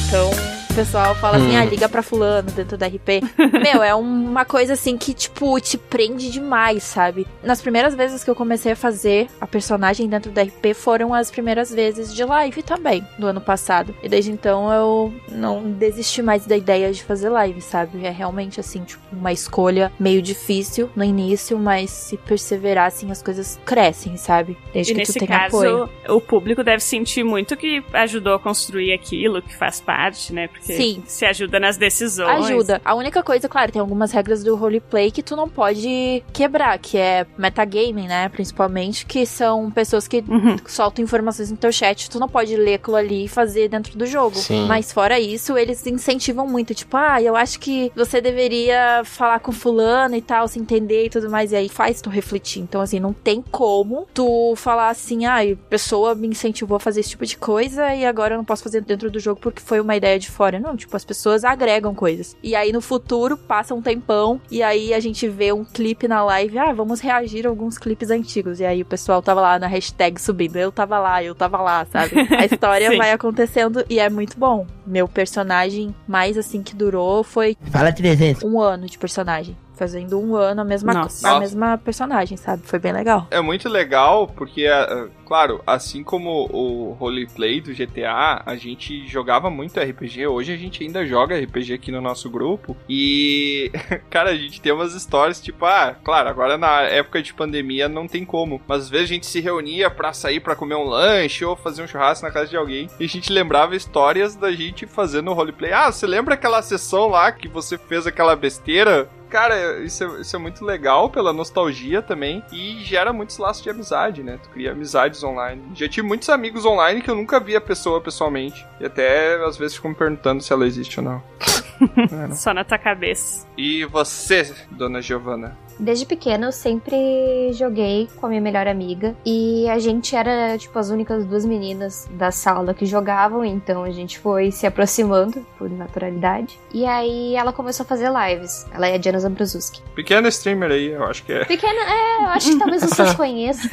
H: Então, pessoal fala assim,
B: Hum.
H: ah, liga pra fulano dentro do RP. *laughs* Meu, é uma coisa assim que, tipo, te prende demais, sabe? Nas primeiras vezes que eu comecei a fazer a personagem dentro do RP foram as primeiras vezes de live também, do ano passado. E desde então eu não desisti mais da ideia de fazer live, sabe? É realmente assim, tipo, uma escolha meio difícil no início, mas se perseverar, assim, as coisas crescem, sabe? Desde
F: e
H: que
F: nesse
H: tu tem
F: caso,
H: apoio.
F: o público deve sentir muito que ajudou a construir aquilo, que faz parte, né? Porque
H: Sim.
F: se ajuda nas decisões.
H: Ajuda. A única coisa, claro, tem algumas regras do roleplay que tu não pode quebrar, que é metagaming, né? Principalmente, que são pessoas que
F: Uhum.
H: soltam informações no teu chat, tu não pode ler aquilo ali e fazer dentro do jogo.
B: Sim.
H: Mas fora isso, eles incentivam muito, tipo, ah, eu acho que você deveria falar com fulano e tal, se entender e tudo mais, e aí faz tu refletir. Então, assim, não tem como tu falar assim, ah, a pessoa me incentivou a fazer esse tipo de coisa e agora eu não posso fazer dentro do jogo porque foi uma ideia de fora. Não, tipo, as pessoas agregam coisas. E aí no futuro passa um tempão e aí a gente vê um clipe na live, ah, vamos reagir a alguns clipes antigos. E aí o pessoal tava lá na hashtag subindo, eu tava lá, eu tava lá, sabe? A *laughs* história vai acontecendo e é muito bom. Meu personagem mais assim que durou foi
M: Fala 300.
H: um ano de personagem. Fazendo um ano a mesma,
F: Nossa.
H: a mesma personagem, sabe? Foi bem legal.
C: É muito legal porque, é, claro, assim como o roleplay do GTA, a gente jogava muito RPG. Hoje a gente ainda joga RPG aqui no nosso grupo. E, *laughs* cara, a gente tem umas histórias tipo, ah, claro, agora na época de pandemia não tem como. Mas às vezes a gente se reunia pra sair pra comer um lanche ou fazer um churrasco na casa de alguém. E a gente lembrava histórias da gente fazendo roleplay. Ah, você lembra aquela sessão lá que você fez aquela besteira? Cara, isso é, isso é muito legal pela nostalgia também e gera muitos laços de amizade, né? Tu cria amizades online. Já tive muitos amigos online que eu nunca vi a pessoa pessoalmente. E até às vezes ficam me perguntando se ela existe ou não. *laughs* É, não.
F: Só na tua cabeça.
C: E você, dona Giovana?
G: Desde pequena eu sempre joguei com a minha melhor amiga e a gente era tipo as únicas duas meninas da sala que jogavam, então a gente foi se aproximando por naturalidade. E aí ela começou a fazer lives. Ela é a Diana Zambrosuski.
C: Pequena streamer aí, eu acho que é.
G: Pequena, é, eu acho que talvez vocês *laughs* conheçam.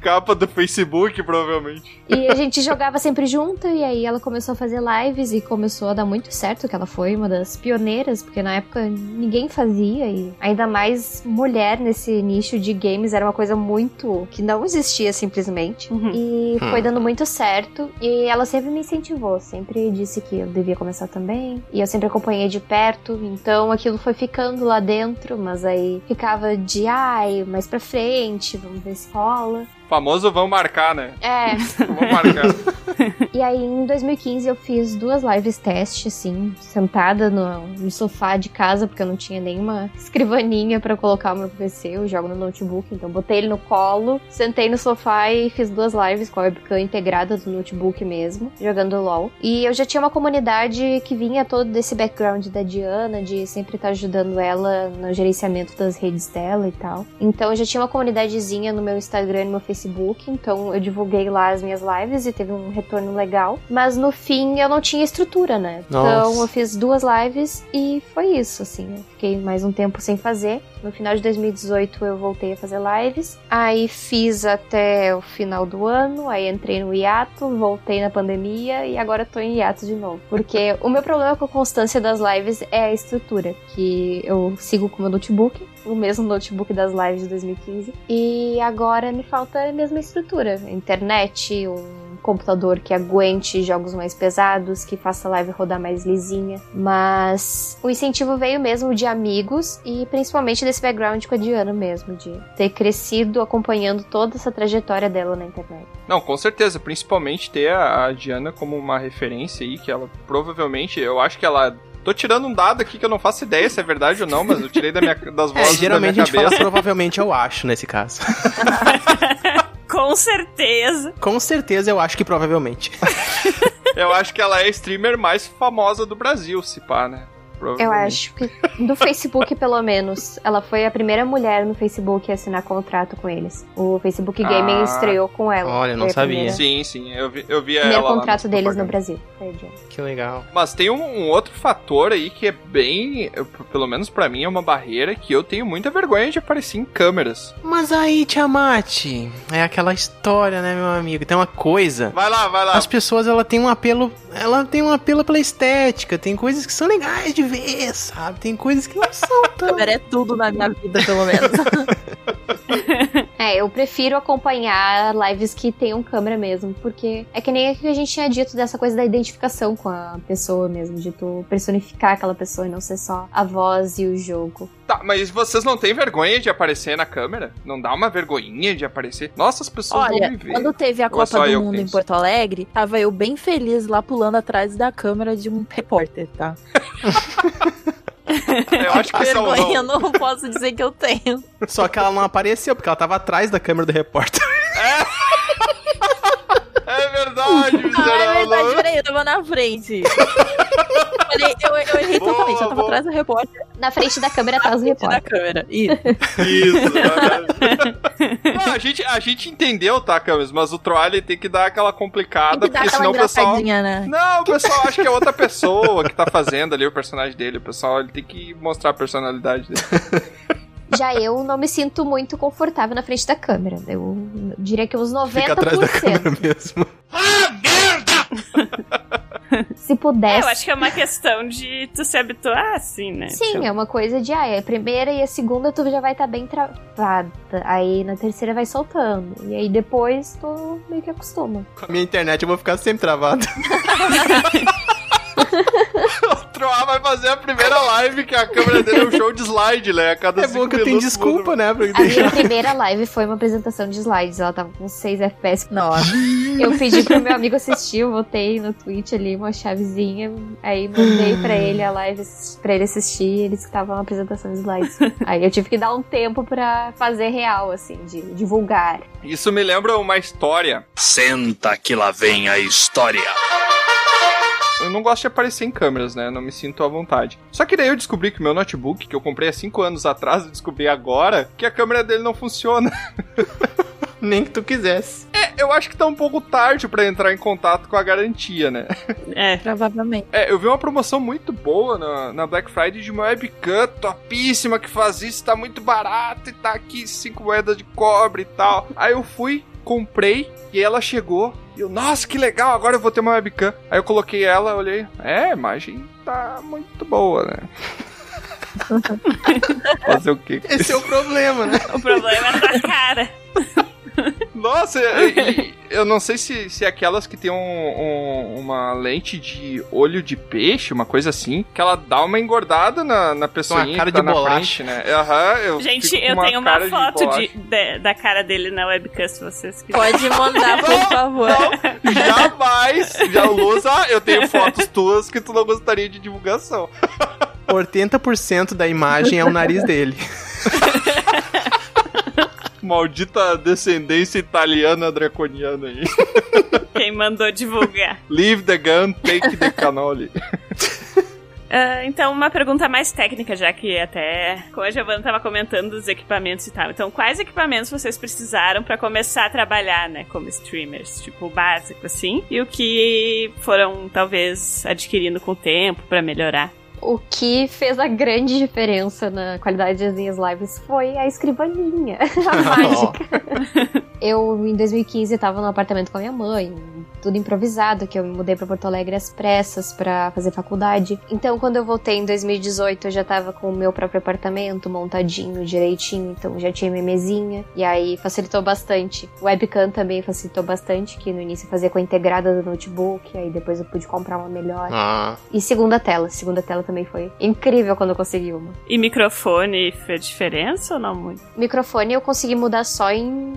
C: Capa do Facebook, provavelmente.
G: E a gente jogava sempre junto, e aí ela começou a fazer lives e começou a dar muito certo, que ela foi uma das pioneiras, porque na época ninguém fazia, e ainda mais mulher nesse nicho de games era uma coisa muito. que não existia simplesmente. E foi dando muito certo, e ela sempre me incentivou, sempre disse que eu devia começar também, e eu sempre acompanhei de perto, então aquilo foi ficando lá dentro, mas aí ficava de ai, mais pra frente, vamos ver se rola.
C: Famoso vão marcar, né?
G: É.
C: Vão marcar.
G: E aí, em 2015, eu fiz duas lives teste, assim, sentada no, no sofá de casa, porque eu não tinha nenhuma escrivaninha pra colocar o meu PC, eu jogo no notebook, então botei ele no colo, sentei no sofá e fiz duas lives com a webcam integrada do notebook mesmo, jogando LOL. E eu já tinha uma comunidade que vinha todo desse background da Diana, de sempre estar ajudando ela no gerenciamento das redes dela e tal. Então eu já tinha uma comunidadezinha no meu Instagram e no meu Facebook Facebook, então eu divulguei lá as minhas lives e teve um retorno legal. Mas no fim eu não tinha estrutura, né?
A: Nossa.
G: Então eu fiz duas lives e foi isso, assim. Eu fiquei mais um tempo sem fazer. No final de 2018 eu voltei a fazer lives. Aí fiz até o final do ano, aí entrei no hiato, voltei na pandemia e agora tô em hiato de novo. Porque o meu problema com a constância das lives é a estrutura, que eu sigo com o meu notebook, o mesmo notebook das lives de 2015. E agora me falta a mesma estrutura: internet, um computador que aguente jogos mais pesados, que faça a live rodar mais lisinha. Mas o incentivo veio mesmo de amigos e principalmente desse background com a Diana mesmo, de ter crescido acompanhando toda essa trajetória dela na internet.
C: Não, com certeza, principalmente ter a, Diana como uma referência aí, que ela provavelmente, eu acho que ela. Tô tirando um dado aqui que eu não faço ideia se é verdade ou não, mas eu tirei da minha, das *laughs*
B: É,
C: vozes
B: geralmente
C: da
B: a
C: minha
B: gente fala
C: cabeça.
B: provavelmente eu acho nesse caso. *laughs*
F: Com certeza.
B: Com certeza eu acho que provavelmente. *laughs*
C: Eu acho que ela é a streamer mais famosa do Brasil, se pá, né?
G: Eu acho que do Facebook, *laughs* pelo menos, ela foi a primeira mulher no Facebook a assinar contrato com eles. O Facebook Gaming
C: Ah.
G: estreou com ela.
B: Olha, não sabia.
G: primeira-
C: Sim, sim, eu vi, eu vi
G: Primeiro
C: ela lá
G: contrato deles no. Brasil.
B: Que legal.
C: Mas tem um, um outro fator aí que é bem, eu- pelo menos pra mim, é uma barreira que eu tenho muita vergonha de aparecer em câmeras.
B: Mas aí, Tiamat, é aquela história, né, meu amigo? Tem uma coisa.
C: Vai lá, vai lá.
B: As pessoas, ela tem um apelo, ela tem um apelo pela estética, tem coisas que são legais de ver, sabe? Tem coisas que não são tão...
H: É tudo na minha vida, pelo menos. *laughs*
G: É, eu prefiro acompanhar lives que tenham câmera mesmo, porque é que nem o que a gente tinha dito dessa coisa da identificação com a pessoa mesmo, de tu personificar aquela pessoa e não ser só a voz e o jogo.
C: Tá, mas vocês não têm vergonha de aparecer na câmera? Não dá uma vergonhinha de aparecer? Nossa, as pessoas vão
H: Olha,
C: me ver.
H: quando teve a
C: é
H: Copa do Mundo em? Porto Alegre, tava eu bem feliz lá pulando atrás da câmera de um repórter, tá? *laughs* *laughs*
C: Eu acho que são
H: Vergonha eu
C: não.
H: posso dizer que eu tenho.
B: Só que ela não apareceu, porque ela tava atrás da câmera do repórter.
C: É verdade,
H: Ah, é verdade, peraí, eu tava na frente. Falei, eu, eu errei
C: Boa,
H: totalmente, eu tava
C: boa.
H: atrás do repórter
G: Na frente da câmera atrás do
H: da
G: repórter.
H: câmera. Isso.
C: Isso, verdade. *laughs* Não, a, gente, a gente entendeu, tá, Camis? Mas o Troll ele tem que dar aquela complicada,
H: Tem que dar
C: porque
H: aquela
C: senão o pessoal.
H: né?
C: Não, o pessoal acha que é outra pessoa que tá fazendo ali o personagem dele. O pessoal ele tem que mostrar a personalidade dele. *laughs*
G: Já eu não me sinto muito confortável na frente da câmera. Eu diria que uns 90%.
B: Fica atrás da câmera mesmo. *laughs* *laughs*
G: Se
F: É,
G: pudesse.
F: eu acho que é uma questão de tu se habituar, assim, né?
G: Sim, é uma coisa de, ah, é a primeira e a segunda tu já vai estar bem travada. Aí na terceira vai soltando. E aí depois tu meio que acostuma.
B: Com a minha internet eu vou ficar sempre travado. *laughs* *laughs*
C: o Troll vai fazer a primeira live que a câmera dele é um show de slide, né? A cada
B: É bom que eu tenho desculpa,
C: muda.
B: né? Pra
G: A minha primeira live foi uma apresentação de slides. Ela tava com 6 FPS.
H: Nossa.
G: Eu pedi pro meu amigo assistir, eu botei no Twitch ali uma chavezinha. Aí mandei pra ele a live pra ele assistir. e Ele disse que tava uma apresentação de slides. Aí eu tive que dar um tempo pra fazer real, assim, de divulgar.
C: Isso me lembra uma história.
L: Senta que lá vem a história.
C: Eu não gosto de aparecer em câmeras, né? Não me sinto à vontade. Só que daí eu descobri que o meu notebook, que eu comprei há 5 anos atrás, eu descobri agora que a câmera dele não funciona. *laughs*
B: Nem que tu quisesse.
C: É, eu acho que tá um pouco tarde pra entrar em contato com a garantia, né?
F: É. *laughs*
H: Provavelmente.
C: É, eu vi uma promoção muito boa na, na Black Friday de uma webcam topíssima que faz isso, tá muito barato e tá aqui 5 moedas de cobre e tal. Aí eu fui, comprei e ela chegou. E eu, nossa, que legal, agora eu vou ter uma webcam. Aí eu coloquei ela, olhei, é, a imagem tá muito boa, né? *laughs* Fazer o quê?
B: Esse é o problema, né?
F: O problema é da cara. *laughs*
C: Nossa, e- e *laughs* eu não sei se, se é aquelas que tem um- um- uma lente de olho de peixe, uma coisa assim, que ela dá uma engordada na, na pessoa
B: Uma cara
C: que tá
B: de bolacha.
C: frente, né? Aham, eu
F: Gente, eu tenho uma
C: cara de
F: foto
C: bolacha.
F: de, de- da cara dele na webcam, se vocês quiserem.
H: Pode mandar, *laughs* por favor.
C: Jamais! Já Lusa, eu tenho fotos tuas que tu não gostaria de divulgação.
B: 80% da imagem é o nariz dele. *laughs*
C: Maldita descendência italiana draconiana aí. *laughs*
F: Quem mandou divulgar.
C: Leave the gun, take the cannoli. *laughs*
F: Ah, então, uma pergunta mais técnica, já que até como a Giovanna estava comentando dos equipamentos e tal. Então, quais equipamentos vocês precisaram para começar a trabalhar, né, como streamers? Tipo, básico, assim. E o que foram, talvez, adquirindo com o tempo para melhorar?
G: O que fez a grande diferença na qualidade das minhas lives foi a escrivaninha, *laughs* a *laughs* mágica. Eu, em 2015, tava no apartamento com a minha mãe, tudo improvisado, que eu me mudei pra Porto Alegre às pressas pra fazer faculdade. Então, quando eu voltei em 2018, eu já tava com o meu próprio apartamento montadinho, direitinho, então já tinha minha mesinha. E aí facilitou bastante. O webcam também facilitou bastante, que no início eu fazia com a integrada do notebook, aí depois eu pude comprar uma melhor.
B: Ah.
G: E segunda tela, segunda tela também foi incrível quando eu consegui uma.
F: E microfone fez diferença ou não muito?
G: Microfone eu consegui mudar só em,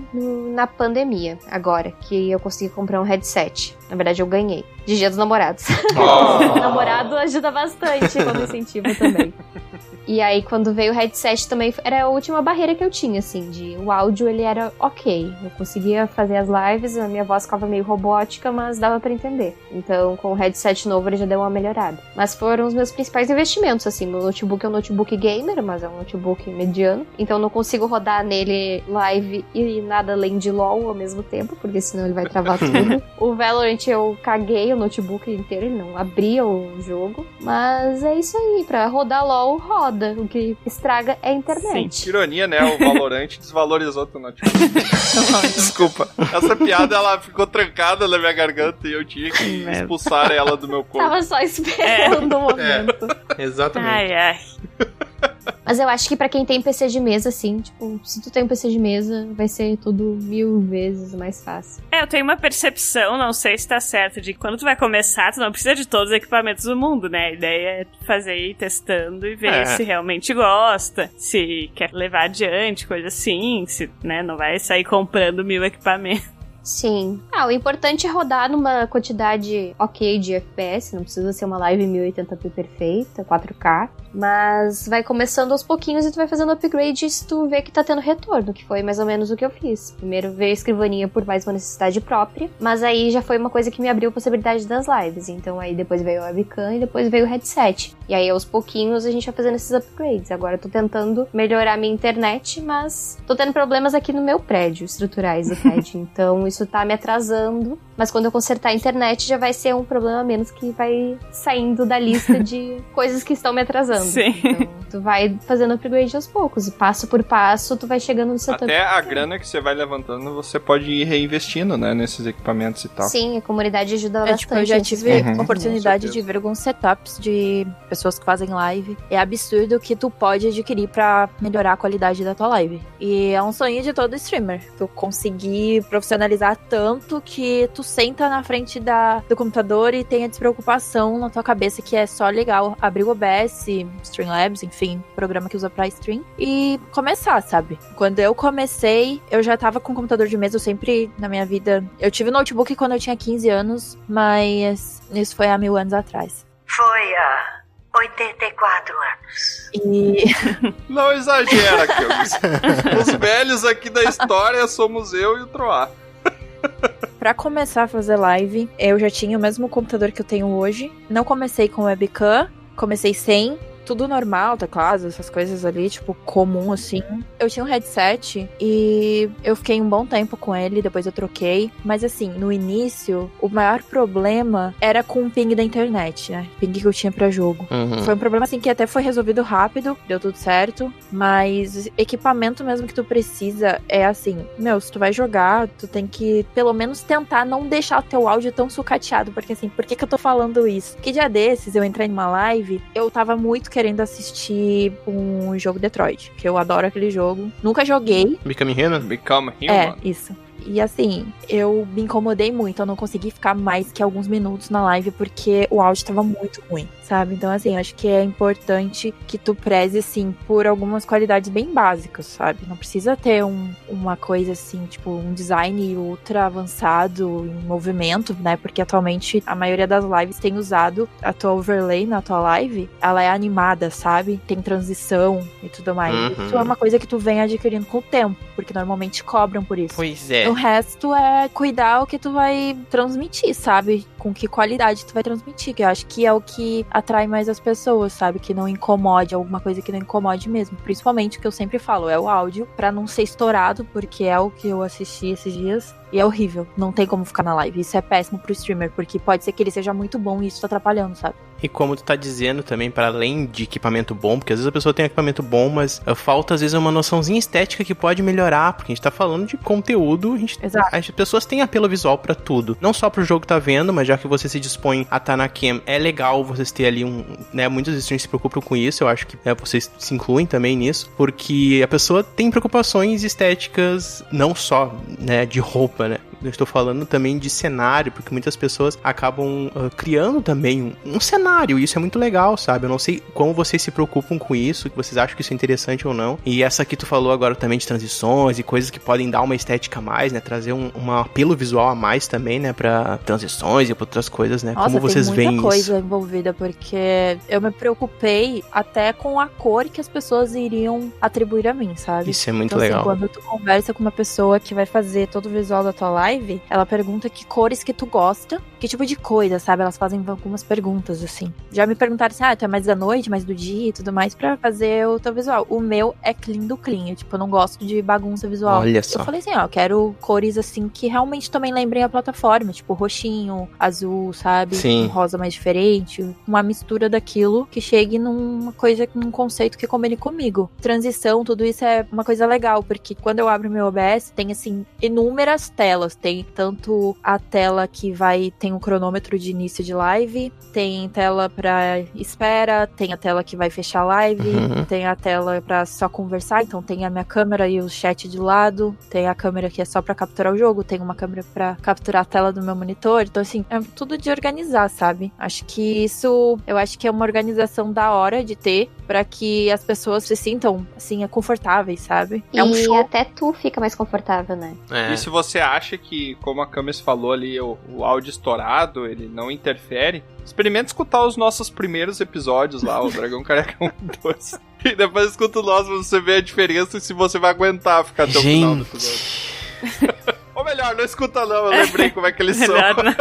G: na pandemia, agora, que eu consegui comprar um headset. Na verdade, eu ganhei. De Dia dos Namorados.
B: Oh. *laughs*
G: Namorado ajuda bastante quando incentiva também. *laughs* E aí, quando veio o headset também, era a última barreira que eu tinha, assim, de o áudio ele era ok. Eu conseguia fazer as lives, a minha voz ficava meio robótica, mas dava pra entender. Então, com o headset novo, ele já deu uma melhorada. Mas foram os meus principais investimentos, assim. Meu notebook é um notebook gamer, mas é um notebook mediano. Então, não consigo rodar nele live e nada além de LOL ao mesmo tempo, porque senão ele vai travar *laughs* tudo. o Valorant eu caguei o notebook inteiro, ele não abria o jogo. Mas é isso aí, pra rodar LOL, roda. O que estraga é a internet.
C: Que ironia, né? O Valorante desvalorizou teu notebook. *laughs* Desculpa. Essa piada, ela ficou trancada na minha garganta e eu tinha que expulsar ela do meu corpo.
G: Tava só esperando o momento.
B: Exatamente.
F: Ai, ai.
G: Mas eu acho que pra quem tem PC de mesa, assim, tipo, se tu tem um PC de mesa, vai ser tudo mil vezes mais fácil.
F: É, eu tenho uma percepção, não sei se tá certo, de que quando tu vai começar, tu não precisa de todos os equipamentos do mundo, né? A ideia é fazer ir testando e ver
B: É.
F: se realmente gosta, se quer levar adiante, coisa assim, se, né, não vai sair comprando mil equipamentos.
G: Sim. Ah, o importante é rodar numa quantidade ok de FPS, não precisa ser uma live 1080p perfeita, 4K. Mas vai começando aos pouquinhos e tu vai fazendo upgrade se tu vê que tá tendo retorno, que foi mais ou menos o que eu fiz. Primeiro veio a escrivaninha por mais uma necessidade própria, mas aí já foi uma coisa que me abriu a possibilidade das lives. Então aí depois veio o webcam e depois veio o headset. E aí aos pouquinhos a gente vai fazendo esses upgrades. Agora eu tô tentando melhorar minha internet, mas tô tendo problemas aqui no meu prédio, estruturais do prédio. *laughs* Então isso tá me atrasando. Mas quando eu consertar a internet já vai ser um problema a menos que vai saindo da lista de *laughs* coisas que estão me atrasando.
F: Sim.
G: Então, tu vai fazendo upgrade aos poucos. E passo por passo, tu vai chegando no seu
C: Até a grana que você vai levantando, você pode ir reinvestindo, né? Nesses equipamentos e tal.
G: Sim, a comunidade ajuda
H: É,
G: bastante.
H: tipo, eu já tive a oportunidade de ver alguns setups de pessoas que fazem live. É absurdo o que tu pode adquirir pra melhorar a qualidade da tua live. E é um sonho de todo streamer. Tu conseguir profissionalizar tanto que tu senta na frente da, do computador e tem a despreocupação na tua cabeça que é só legal abrir o OBS, Streamlabs, enfim, programa que usa pra stream, e começar, sabe? Quando eu comecei, eu já tava com computador de mesa, eu sempre, na minha vida, eu tive notebook quando eu tinha 15 anos, mas isso foi há mil anos atrás.
D: Foi há 84 anos.
H: E *laughs*
C: Não exagera. Os velhos aqui da história somos eu e o Troá.
H: Pra começar a fazer live, eu já tinha o mesmo computador que eu tenho hoje. Não comecei com webcam, comecei sem, tudo normal, teclado, essas coisas ali, tipo, comum assim. Eu tinha um headset e eu fiquei um bom tempo com ele, depois eu troquei. Mas assim, no início, o maior problema era com o ping da internet, né? Ping que eu tinha pra jogo.
B: Uhum.
H: Foi um problema assim que até foi resolvido rápido, deu tudo certo, mas equipamento mesmo que tu precisa é assim, meu, se tu vai jogar, tu tem que pelo menos tentar não deixar o teu áudio tão sucateado, porque assim, por que que eu tô falando isso? Que dia desses eu entrei numa live, eu tava muito querendo assistir um jogo Detroit, que eu adoro aquele jogo. Nunca joguei,
B: Become Human?
C: Become
H: é,
C: Human.
H: isso. E assim, eu me incomodei muito, eu não consegui ficar mais que alguns minutos na live porque o áudio tava muito ruim, sabe? Então, assim, acho que é importante que tu preze, assim, por algumas qualidades bem básicas, sabe? Não precisa ter um, uma coisa assim, tipo, um design ultra avançado em movimento, né? Porque atualmente a maioria das lives tem usado a tua overlay na tua live, ela é animada, sabe? Tem transição e tudo mais.
B: Uhum.
H: Isso é uma coisa que tu vem adquirindo com o tempo, porque normalmente cobram por isso.
B: Pois é.
H: O resto é cuidar o que tu vai transmitir, sabe? Com que qualidade tu vai transmitir. Que eu acho que é o que atrai mais as pessoas, sabe? Que não incomode, alguma coisa que não incomode mesmo. Principalmente o que eu sempre falo, é o áudio, pra não ser estourado, porque é o que eu assisti esses dias. E é horrível. Não tem como ficar na live. Isso é péssimo pro streamer, porque pode ser que ele seja muito bom e isso tá atrapalhando, sabe?
B: E como tu tá dizendo também, para além de equipamento bom, porque às vezes a pessoa tem equipamento bom, mas uh, falta às vezes uma noçãozinha estética que pode melhorar, porque a gente tá falando de conteúdo, a gente,
H: Exato.
B: as pessoas têm apelo visual para tudo. Não só pro jogo que tá vendo, mas já que você se dispõe a estar tá na cam, é legal vocês terem ali um, né, muitos streamers se preocupam com isso, eu acho que né, vocês se incluem também nisso, porque a pessoa tem preocupações estéticas não só, né, de roupa, né? Eu estou falando também de cenário, porque muitas pessoas acabam uh, criando também um, um, cenário, e isso é muito legal, sabe? Eu não sei como vocês se preocupam com isso, que vocês acham que isso é interessante ou não. E essa que tu falou agora também de transições e coisas que podem dar uma estética a mais, né? Trazer um, um apelo visual a mais também, né? Pra transições e pra outras coisas, né?
H: Nossa,
B: como vocês
H: tem
B: veem
H: muita coisa
B: isso?
H: envolvida, porque eu me preocupei até com a cor que as pessoas iriam atribuir a mim, sabe?
B: Isso é muito
H: então,
B: legal.
H: Assim, quando tu conversa com uma pessoa que vai fazer todo o visual da tua live, ela pergunta que cores que tu gosta, que tipo de coisa, sabe? Elas fazem algumas perguntas, assim. Já me perguntaram assim, ah, tu é mais da noite, mais do dia e tudo mais, pra fazer o teu visual. O meu é clean do clean, eu, tipo, eu não gosto de bagunça visual.
B: Olha só.
H: Eu falei assim, ó, eu quero cores, assim, que realmente também lembrem a plataforma, tipo, roxinho, azul, sabe?
B: Sim.
H: Um rosa mais diferente, uma mistura daquilo que chegue numa coisa, num conceito que combine comigo. Transição, tudo isso é uma coisa legal, porque quando eu abro meu OBS, tem, assim, inúmeras telas. Tem tanto a tela que vai, tem um cronômetro de início de live, tem tela pra espera, tem a tela que vai fechar a live,
B: Uhum.
H: tem a tela pra só conversar, então tem a minha câmera e o chat de lado, tem a câmera que é só pra capturar o jogo, tem uma câmera pra capturar a tela do meu monitor, então assim, é tudo de organizar, sabe? Acho que isso, eu acho que é uma organização da hora de ter pra que as pessoas se sintam, assim, confortáveis, sabe?
G: E
H: É um show.
G: até tu fica mais confortável, né?
B: É.
C: E se você acha que, como a Camis falou ali, o, o áudio estourado, ele não interfere, experimenta escutar os nossos primeiros episódios lá, o *laughs* Dragão Careca 1 e 2. E depois escuta o nosso pra você ver a diferença e se você vai aguentar ficar até o final do episódio. *laughs* Ou melhor, não escuta não, eu lembrei *laughs* como é que eles são.
F: Melhor *laughs* não.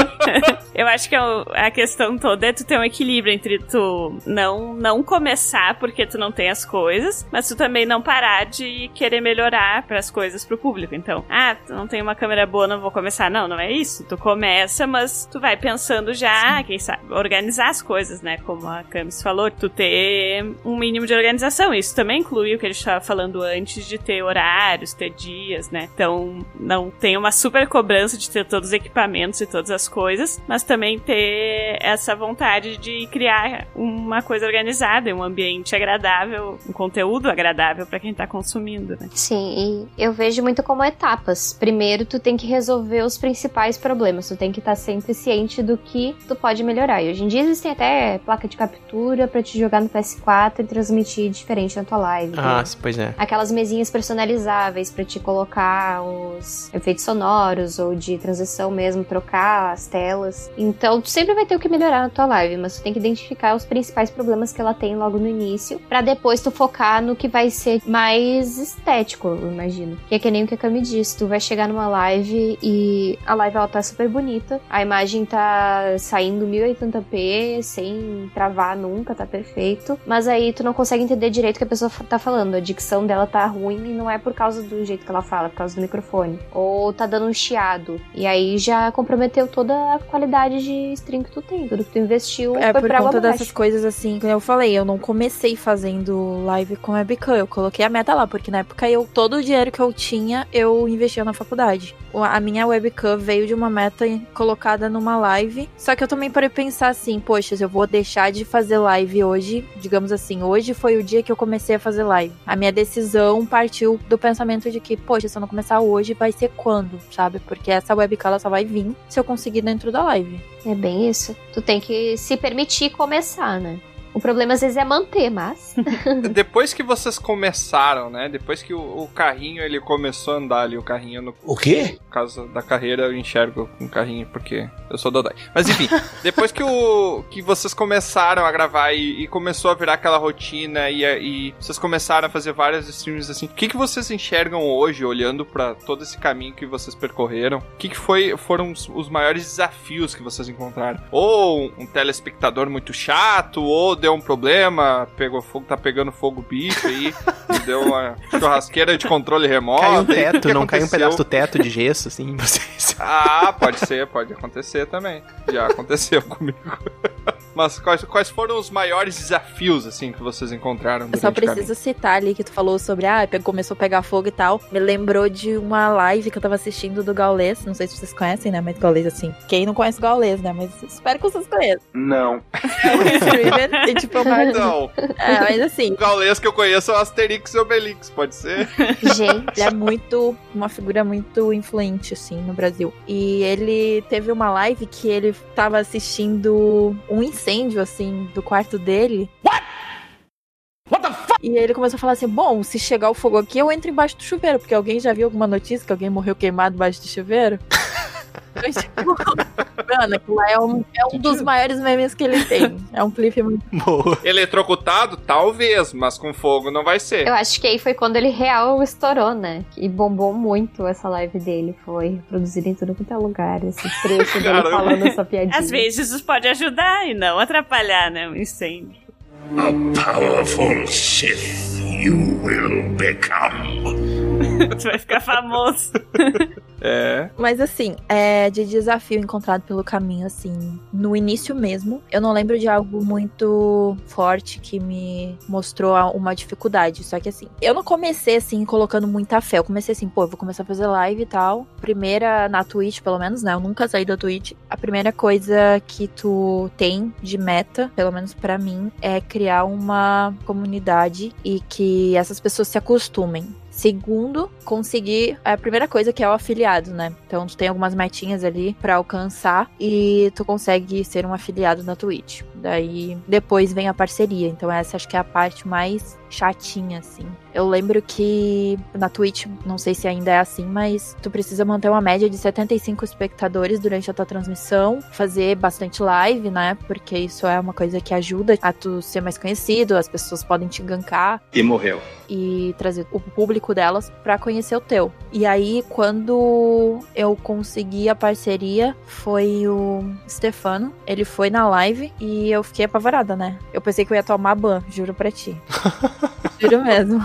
F: Eu acho que o- a questão toda é tu ter um equilíbrio entre tu não, não começar porque tu não tem as coisas, mas tu também não parar de querer melhorar para as coisas pro público. Então, ah, tu não tem uma câmera boa, não vou começar. Não, não é isso. Tu começa, mas tu vai pensando já, quem sabe, organizar as coisas, né? Como a Camis falou, tu ter um mínimo de organização. Isso também inclui o que a gente estava falando antes de ter horários, ter dias, né? Então, não tem uma super cobrança de ter todos os equipamentos e todas as coisas, mas também ter essa vontade de criar uma coisa organizada, um ambiente agradável, um conteúdo agradável para quem tá consumindo, né?
G: Sim, e eu vejo muito como etapas. Primeiro, tu tem que resolver os principais problemas. Tu tem que estar sempre ciente do que tu pode melhorar. E hoje em dia existem até placa de captura pra te jogar no PS4 e transmitir diferente na tua live.
B: Ah,
G: né?
B: pois é.
G: Aquelas mesinhas personalizáveis pra te colocar os efeitos sonoros ou de transição mesmo, trocar as telas. Então, tu sempre vai ter o que melhorar na tua live, mas tu tem que identificar os principais problemas que ela tem logo no início, pra depois tu focar no que vai ser mais estético, eu imagino. Que é que nem o que a Cami disse, tu vai chegar numa live e a live ela tá super bonita, a imagem tá saindo 1080p sem travar nunca, tá perfeito, mas aí tu não consegue entender direito o que a pessoa tá falando, a dicção dela tá ruim e não é por causa do jeito que ela fala, é por causa do microfone. Ou tá dando um chiado. E aí já comprometeu toda a qualidade de stream que tu tem. Tudo que tu investiu
H: É
G: foi
H: por conta dessas coisas assim, como eu falei, eu não comecei fazendo live com webcam, eu coloquei a meta lá, porque na época eu todo o dinheiro que eu tinha, eu investia na faculdade. A minha webcam veio de uma meta colocada numa live, só que eu também parei pensar assim, poxa, eu vou deixar de fazer live hoje, digamos assim, hoje foi o dia que eu comecei a fazer live. A minha decisão partiu do pensamento de que, poxa, se eu não começar hoje, vai ser quando, sabe? Porque essa webcam ela só vai vir se eu conseguir dentro da live.
G: É bem isso. Tu tem que se permitir começar, né? O problema às vezes é manter, mas. *laughs*
C: Depois que vocês começaram, né? Depois que o, o carrinho ele começou a andar ali, o carrinho no.
L: O quê?
C: Por causa da carreira eu enxergo um carrinho porque eu sou Dodói. Mas enfim, *laughs* depois que o que vocês começaram a gravar e, e começou a virar aquela rotina e, e vocês começaram a fazer várias streams assim, o que, que vocês enxergam hoje olhando pra todo esse caminho que vocês percorreram? O que, que foi, foram os, os maiores desafios que vocês encontraram? Ou um telespectador muito chato, ou deu um problema, pegou fogo, tá pegando fogo o bicho aí, deu uma *laughs* churrasqueira de controle remoto.
B: Caiu um teto,
C: que
B: não caiu um pedaço do teto de gesso, assim, vocês.
C: Ah, pode ser, pode acontecer também. Já aconteceu *laughs* comigo. Mas quais, quais foram os maiores desafios, assim, que vocês encontraram
H: Eu só
C: o caminho?
H: preciso citar ali que tu falou sobre, ah, começou a pegar fogo e tal. Me lembrou de uma live que eu tava assistindo do Gaulês. Não sei se vocês conhecem, né? Mas Gaulês, assim. Quem não conhece Gaulês, né? Mas espero que vocês conheçam. *laughs*
L: Não.
H: É um streamer. Tem tipo uma.
C: Não. *laughs*
H: É, mas assim.
C: O gaulês que eu conheço é o Asterix e Obelix, pode ser? *laughs*
H: Gente, ele é muito. Uma figura muito influente, assim, no Brasil. E ele teve uma live que ele tava assistindo um incêndio, assim, do quarto dele. What? What the fuck? E ele começou a falar assim: bom, se chegar o fogo aqui, eu entro embaixo do chuveiro, porque alguém já viu alguma notícia que alguém morreu queimado embaixo do chuveiro? *laughs* *laughs* Mano, aquilo lá é um, é um dos maiores memes que ele tem. É um clipe muito. *laughs*
B: Boa.
C: Eletrocutado? Talvez, mas com fogo não vai ser.
G: Eu acho que aí foi quando ele real estourou, né? E bombou muito essa live dele. Foi produzida em tudo quanto é lugar. Esse trecho dele
F: Caramba.
G: falando essa piadinha.
F: Às vezes isso pode ajudar e não atrapalhar, né? O incêndio.
L: A powerful Sith you will become. *laughs*
F: tu vai ficar famoso. *laughs*
C: É.
H: Mas assim, é de desafio encontrado pelo caminho, assim, no início mesmo, eu não lembro de algo muito forte que me mostrou uma dificuldade. Só que assim, eu não comecei assim colocando muita fé. Eu comecei assim, pô, eu vou começar a fazer live e tal. Primeira na Twitch, pelo menos, né? Eu nunca saí da Twitch. A primeira coisa que tu tem de meta, pelo menos pra mim, é criar uma comunidade e que essas pessoas se acostumem. Segundo, conseguir a primeira coisa que é o afiliado, né? Então tu tem algumas metinhas ali pra alcançar e tu consegue ser um afiliado na Twitch. Daí depois vem a parceria. Então essa acho que é a parte mais chatinha assim. Eu lembro que na Twitch, não sei se ainda é assim, mas tu precisa manter uma média de 75 espectadores durante a tua transmissão, fazer bastante live, né? Porque isso é uma coisa que ajuda a tu ser mais conhecido, as pessoas podem te gankar
L: E morreu.
H: e trazer o público delas pra conhecer o teu. E aí, quando eu consegui a parceria, foi o Stefano. Ele foi na live e eu fiquei apavorada, né? Eu pensei que eu ia tomar ban, juro pra ti. *laughs* juro mesmo.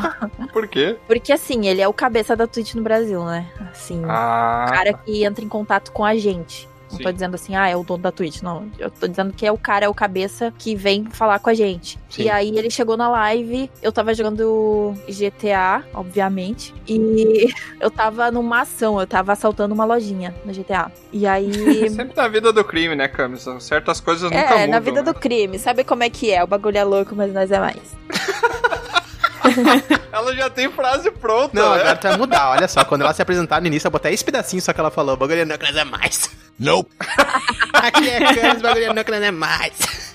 C: Por quê?
H: Porque assim, ele é o cabeça da Twitch no Brasil, né? Assim,
C: Ah.
H: o cara que entra em contato com a gente. Não tô
C: Sim.
H: dizendo assim, ah, é o dono da Twitch. Não, eu tô dizendo que é o cara, é o cabeça que vem falar com a gente.
B: Sim.
H: E aí ele chegou na live, eu tava jogando GTA, obviamente, e *laughs* eu tava numa ação, eu tava assaltando uma lojinha no GTA. E aí. *laughs*
C: Sempre na vida do crime, né, Camis? Certas coisas nunca
H: é,
C: mudam.
H: na vida
C: né?
H: do crime, sabe como é que é? O bagulho é louco, mas nós é mais. *laughs* *laughs*
C: Ela já tem frase pronta,
B: Não,
C: né?
B: agora tu vai mudar, olha só. Quando ela *laughs* se apresentar no início, eu vou botar esse pedacinho só que ela falou. Bagulho não, é mais.
L: Nope. *laughs*
B: Aqui é Canis, bagulho não, é mais.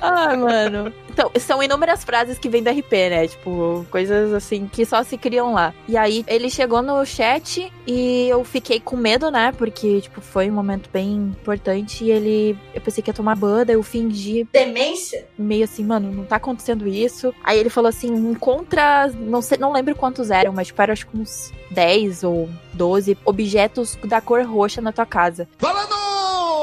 H: Ah, mano. Então, são inúmeras frases que vêm do RP, né? Tipo, coisas assim que só se criam lá. E aí, ele chegou no chat e eu fiquei com medo, né? Porque, tipo, foi um momento bem importante e ele. Eu pensei que ia tomar banda, eu fingi.
M: Demência?
H: Meio assim, mano, não tá acontecendo isso. Aí ele falou assim: encontra. Não sei, não lembro quantos eram, mas tipo, eram acho que uns 10 ou 12 objetos da cor roxa na tua casa.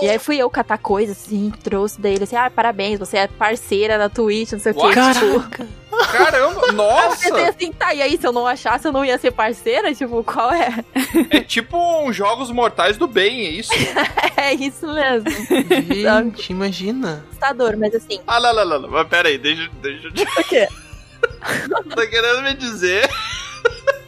H: E aí fui eu catar coisa, assim, trouxe daí ele assim, ah, parabéns, você é parceira da Twitch, não sei o que. Tipo,
C: Caramba, *laughs*
H: eu
C: nossa!
H: pensei assim, tá, e aí se eu não achasse, eu não ia ser parceira? Tipo, qual é?
C: É tipo uns jogos mortais do bem, é isso? *laughs*
H: É isso mesmo.
B: Gente, imagina.
H: Assustador, mas assim.
C: Ah, não, não, não, não. Mas pera aí, deixa, deixa eu te...
H: O quê? *laughs*
C: Tá querendo me dizer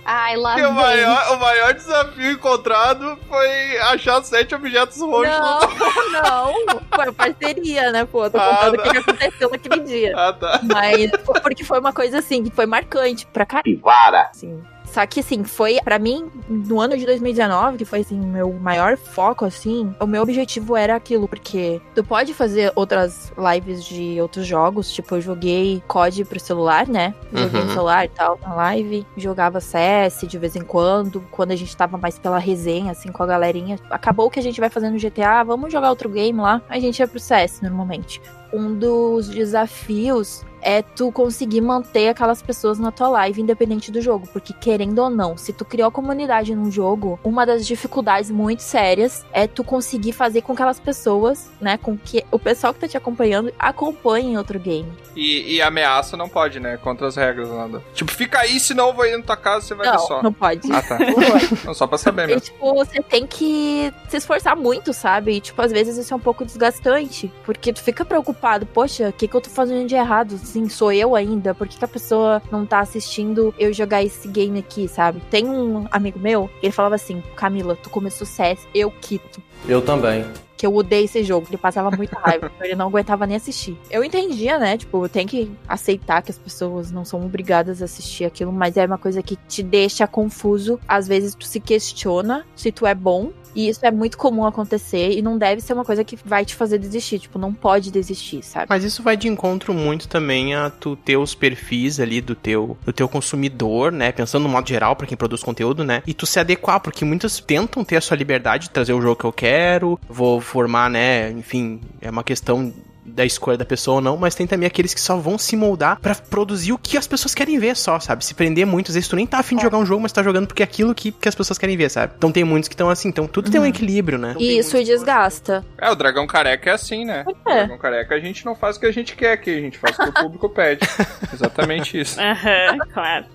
G: Ai, lá
C: o
G: vem.
C: maior, o maior desafio encontrado foi achar sete objetos roxos.
H: Não, não. Foi parceria, né, pô? Tô
C: Ah,
H: contando o
C: tá.
H: que que aconteceu naquele dia.
C: Ah, tá.
H: Mas foi porque foi uma coisa assim, que foi marcante pra caralho.
L: Para.
H: Assim, Só que, assim, foi, pra mim, no ano de 2019, que foi, assim, meu maior foco, assim, o meu objetivo era aquilo, porque tu pode fazer outras lives de outros jogos, tipo, eu joguei COD pro celular, né? Joguei
B: Uhum.
H: no celular e tal, na live, jogava CS de vez em quando, quando a gente tava mais pela resenha, assim, com a galerinha. Acabou que a gente vai fazendo GTA, "Ah, vamos jogar outro game lá, a gente ia pro CS normalmente. Um dos desafios é tu conseguir manter aquelas pessoas na tua live, independente do jogo. Porque, querendo ou não, se tu criou comunidade num jogo, uma das dificuldades muito sérias é tu conseguir fazer com que aquelas pessoas, né, com que o pessoal que tá te acompanhando acompanhe em outro game.
C: E, e ameaça não pode, né? Contra as regras, nada. Tipo, fica aí, senão eu vou ir na tua casa e você vai ver
H: Não,
C: só.
H: não pode.
C: Ah, tá. *laughs* não, só pra saber
H: E,
C: mesmo.
H: tipo, você tem que se esforçar muito, sabe? E, tipo, às vezes isso é um pouco desgastante. Porque tu fica preocupado, poxa, o que, que eu tô fazendo de errado? Assim, sou eu ainda? Por que, que a pessoa não tá assistindo eu jogar esse game aqui, sabe? Tem um amigo meu, ele falava assim, Camila, tu começou CS, eu quito.
M: Eu também.
H: Que eu odeio esse jogo, ele passava muita raiva, então *laughs* ele não aguentava nem assistir. Eu entendia, né? Tipo, tem que aceitar que as pessoas não são obrigadas a assistir aquilo, mas é uma coisa que te deixa confuso. Às vezes tu se questiona se tu é bom. E isso é muito comum acontecer e não deve ser uma coisa que vai te fazer desistir. Tipo, não pode desistir, sabe?
B: Mas isso vai de encontro muito também a tu ter os perfis ali do teu, do teu consumidor, né? Pensando no modo geral pra quem produz conteúdo, né? E tu se adequar, porque muitos tentam ter a sua liberdade de trazer o jogo que eu quero, vou formar, né? Enfim, é uma questão da escolha da pessoa ou não, mas tem também aqueles que só vão se moldar pra produzir o que as pessoas querem ver só, sabe? Se prender muito, às vezes tu nem tá afim de jogar um jogo, mas tá jogando porque é aquilo que, que as pessoas querem ver, sabe? Então tem muitos que estão assim, então tudo tem um equilíbrio, né?
H: E isso desgasta.
C: É, o dragão careca é assim, né? O
H: É.
C: dragão careca a gente não faz o que a gente quer aqui, a gente faz o que o público pede. *laughs* Exatamente isso.
F: Aham, claro.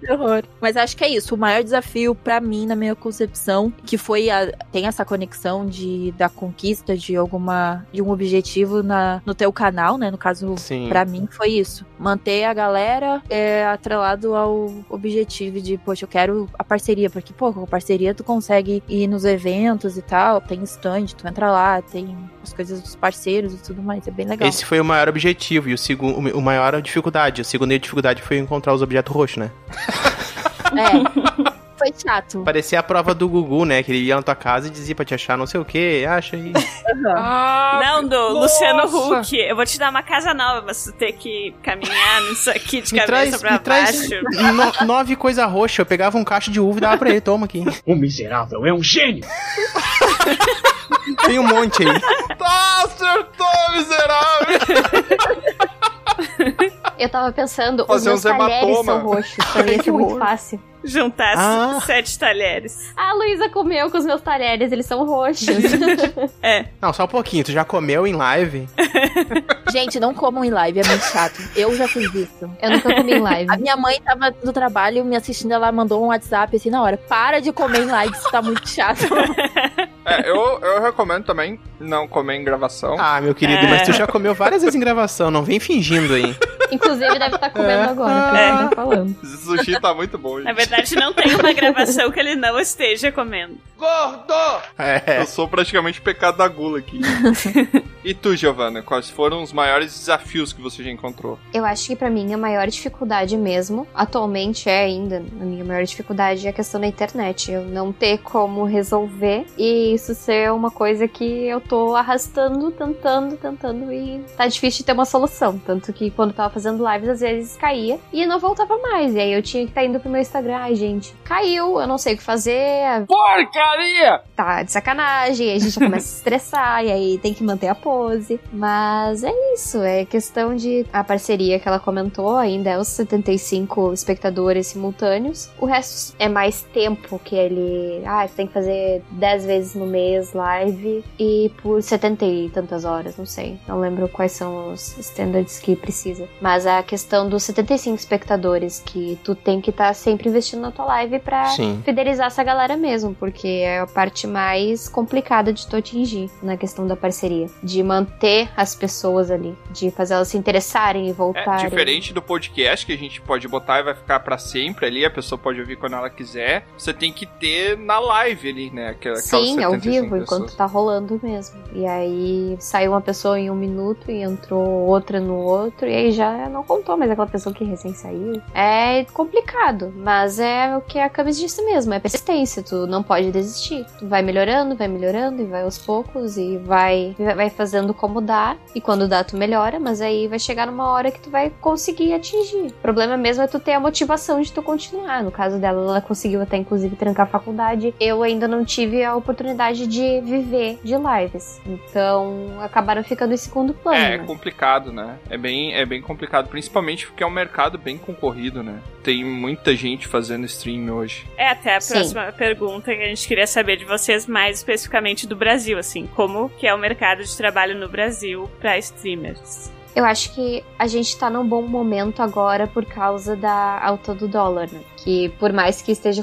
H: Que horror. Mas acho que é isso. O maior desafio pra mim, na minha concepção, que foi a, tem essa conexão de da conquista de alguma de um objetivo na, no teu canal, né? No caso, pra mim foi isso. Manter a galera é, atrelado ao objetivo de, poxa, eu quero a parceria, porque pô, com a parceria tu consegue ir nos eventos e tal, tem stand, tu entra lá, tem as coisas dos parceiros e tudo mais, é bem legal.
B: Esse foi o maior objetivo e o segundo, o maior dificuldade. A segunda dificuldade foi encontrar os objetos roxos, né?
H: É. *laughs* Foi chato.
B: Parecia a prova do Gugu, né? Que ele ia na tua casa e dizia pra te achar não sei o que, acha aí. *laughs*
F: não, do
B: nossa!
F: Luciano Huck. Eu vou te dar uma casa nova, mas tu ter que caminhar nisso aqui de
B: Me
F: cabeça
B: traz,
F: pra
B: me traz
F: baixo.
B: no- nove coisa roxa. Eu pegava um cacho de uva e dava pra ele. Toma aqui.
N: O miserável é um gênio!
B: Tem um monte aí.
C: Tá, acertou, miserável! *laughs*
G: Eu tava pensando, os
C: Fazer
G: meus
C: uns
G: talheres
C: hematoma.
G: são roxos, pra mim ia
F: Que
G: ser muito fácil.
F: Juntar
B: Ah.
F: sete talheres.
G: A Luísa comeu com os meus talheres, eles são roxos. *laughs*
F: É.
B: Não, só um pouquinho. Tu já comeu em live? *laughs*
H: Gente, não comam em live, é muito chato. Eu já fiz isso.
G: Eu nunca comi em live.
H: A minha mãe tava no trabalho me assistindo, ela mandou um WhatsApp assim na hora. Para de comer em live, isso tá muito chato. *laughs*
C: É, eu, eu recomendo também não comer em gravação.
B: Ah, meu querido,
F: É.
B: mas tu já comeu várias vezes em gravação. Não vem fingindo aí.
G: Inclusive, deve estar comendo
B: É.
G: agora, que tá falando.
C: Esse sushi tá muito bom,
F: Na
C: gente.
F: verdade, não tem uma gravação que ele não esteja comendo.
C: Gordo!
B: É.
C: Eu sou praticamente pecado da gula aqui. *laughs* e tu, Giovana, quais foram os maiores desafios que você já encontrou?
G: Eu acho que pra mim a maior dificuldade mesmo, atualmente é ainda, a minha maior dificuldade é a questão da internet. Eu não ter como resolver e isso ser uma coisa que eu tô arrastando, tentando, tentando e tá difícil de ter uma solução. Tanto que quando eu tava fazendo lives, às vezes caía e não voltava mais. E aí eu tinha que estar indo pro meu Instagram. Ai, gente, caiu, eu não sei o que fazer.
N: Porcaria!
G: Tá de sacanagem, aí a gente já começa a se estressar, e aí tem que manter a pose. Mas é isso, é questão de. A parceria que ela comentou ainda é os 75 espectadores simultâneos. O resto é mais tempo que ele. Ah, você tem que fazer 10 vezes no mês live e por 70 e tantas horas, não sei. Não lembro quais são os standards que precisa. Mas a questão dos 75 espectadores que tu tem que estar sempre investindo na tua live pra
B: Sim.
G: fidelizar essa galera mesmo, porque é a parte mais complicada de tu atingir na questão da parceria. De manter as pessoas ali, de fazer elas se interessarem e
C: É
G: voltarem.
C: diferente do podcast que a gente pode botar e vai ficar pra sempre ali, a pessoa pode ouvir quando ela quiser. Você tem que ter na live ali, né? Aquela,
G: Sim, ao
C: 75
G: vivo,
C: pessoas.
G: enquanto tá rolando mesmo. E aí saiu uma pessoa em um minuto e entrou outra no outro, e aí já não contou mais aquela pessoa que recém saiu. É complicado, mas é o que a Camis disse mesmo, é persistência, tu não pode desistir. Tu vai melhorando, vai melhorando, e vai aos poucos, e vai, vai fazendo como dá, e quando dá tu melhora, mas aí vai chegar numa hora que tu vai conseguir atingir. O problema mesmo é tu ter a motivação de tu continuar. No caso dela, ela conseguiu até inclusive trancar a faculdade. Eu ainda não tive a oportunidade de viver de lives. Então, acabaram ficando em segundo plano.
C: É, é
G: né?
C: complicado, né? É bem, é bem complicado, principalmente porque é um mercado bem concorrido, né? Tem muita gente fazendo stream hoje.
F: É, até a
G: Sim.
F: próxima pergunta que a gente queria saber de vocês mais especificamente do Brasil, assim, como que é o mercado de trabalho no Brasil para streamers.
G: Eu acho que a gente tá num bom momento agora por causa da alta do dólar, né? Que por mais que esteja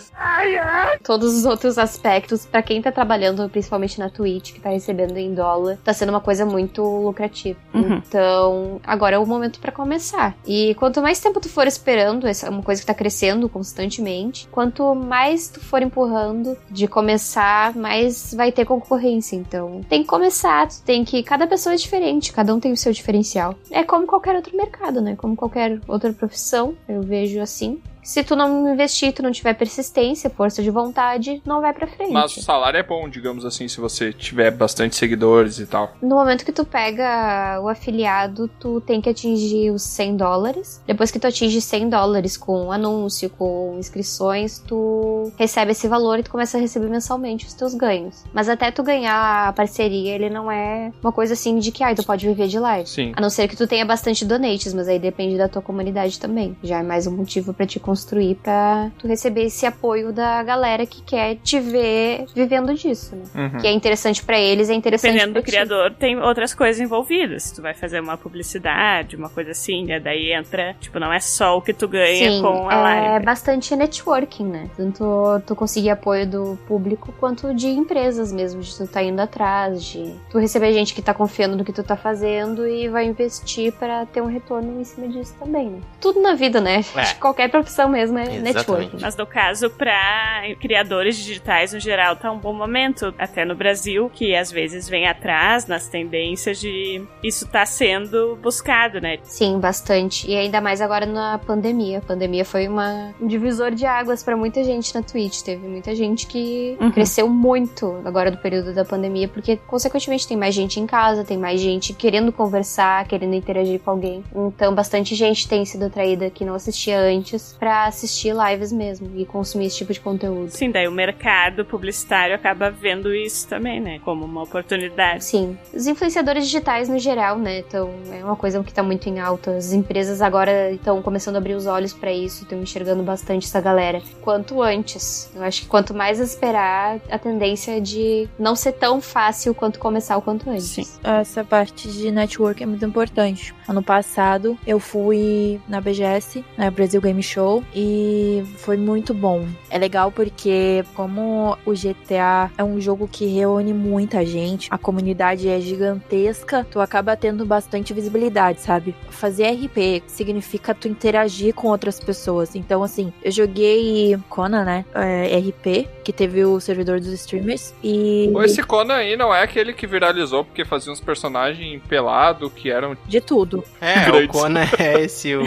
G: todos os outros aspectos, pra quem tá trabalhando, principalmente na Twitch, que tá recebendo em dólar, tá sendo uma coisa muito lucrativa.
F: Uhum.
G: Então, agora é o momento pra começar. E quanto mais tempo tu for esperando, essa é uma coisa que tá crescendo constantemente, quanto mais tu for empurrando de começar, mais vai ter concorrência. Então, tem que começar, tu tem que. Cada pessoa é diferente, cada um tem o seu diferencial. É como qualquer outro mercado, né? Como qualquer outra profissão, eu vejo assim. Se tu não investir, tu não tiver persistência, força de vontade, não vai pra frente.
C: Mas o salário é bom, digamos assim, se você tiver bastante seguidores e tal.
G: No momento que tu pega o afiliado, tu tem que atingir os 100 dólares. Depois que tu atinge 100 dólares com anúncio, com inscrições, tu recebe esse valor e tu começa a receber mensalmente os teus ganhos. Mas até tu ganhar a parceria, ele não é uma coisa assim de que, ai, tu pode viver de live.
C: Sim.
G: A não ser que tu tenha bastante donates, mas aí depende da tua comunidade também. Já é mais um motivo pra te construir, pra tu receber esse apoio da galera que quer te ver vivendo disso, né?
C: Uhum.
G: Que é interessante pra eles, é interessante
F: Dependendo
G: pra
F: do
G: ti.
F: criador, tem outras coisas envolvidas. Tu vai fazer uma publicidade, uma coisa assim, né? Daí entra, tipo, não é só o que tu ganha
G: Sim,
F: com a
G: é
F: live.
G: bastante networking, né? Tanto tu conseguir apoio do público quanto de empresas mesmo, de tu tá indo atrás, de tu receber gente que tá confiando no que tu tá fazendo e vai investir pra ter um retorno em cima disso também, né? Tudo na vida, né?
B: É.
G: Acho *laughs* que Qualquer profissão mesmo é
B: Exatamente.
G: networking.
F: Mas no caso, pra criadores digitais no geral, tá um bom momento, até no Brasil, que às vezes vem atrás nas tendências de isso tá sendo buscado, né?
G: Sim, bastante. E ainda mais agora na pandemia. A pandemia foi uma, um divisor de águas pra muita gente na Twitch. Teve muita gente que
F: Uhum.
G: cresceu muito agora do período da pandemia, porque consequentemente tem mais gente em casa, tem mais gente querendo conversar, querendo interagir com alguém. Então, bastante gente tem sido atraída que não assistia antes pra assistir lives mesmo e consumir esse tipo de conteúdo.
F: Sim, daí o mercado publicitário acaba vendo isso também, né? Como uma oportunidade.
G: Sim. Os influenciadores digitais no geral, né? Então, é uma coisa que tá muito em alta. As empresas agora estão começando a abrir os olhos pra isso, estão enxergando bastante essa galera. Quanto antes. Eu acho que quanto mais esperar, a tendência é de não ser tão fácil quanto começar o quanto antes.
F: Sim.
H: Essa parte de network é muito importante. Ano passado eu fui na BGS, na Brasil Game Show, e foi muito bom. É legal porque, como o GTA é um jogo que reúne muita gente, a comunidade é gigantesca, tu acaba tendo bastante visibilidade, sabe? Fazer RP significa tu interagir com outras pessoas. Então, assim, eu joguei Conan, né? É, RP, que teve o servidor dos streamers, e.
C: Ou Esse Conan aí não é aquele que viralizou porque fazia uns personagens pelado que eram.
H: De tudo.
B: É, o. Conan é esse o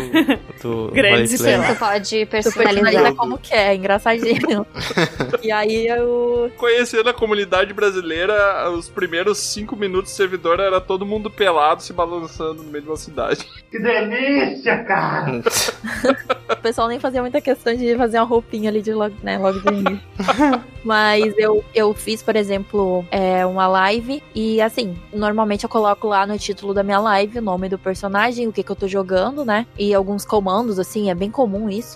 B: do
F: e.
G: Sim, tu pode personalizar.
H: personaliza como quer, é engraçadinho. *laughs* e aí eu.
C: Conhecendo a comunidade brasileira, os primeiros cinco minutos do servidor era todo mundo pelado se balançando no meio de uma cidade.
N: Que delícia, cara!
H: O pessoal nem fazia muita questão de fazer uma roupinha ali de logo, né, logo do início. *laughs* Mas eu, eu fiz, por exemplo, é, uma live e assim, normalmente eu coloco lá no título da minha live o nome do personagem, o que, que eu tô jogando, né? E alguns comandos, assim, é bem comum isso.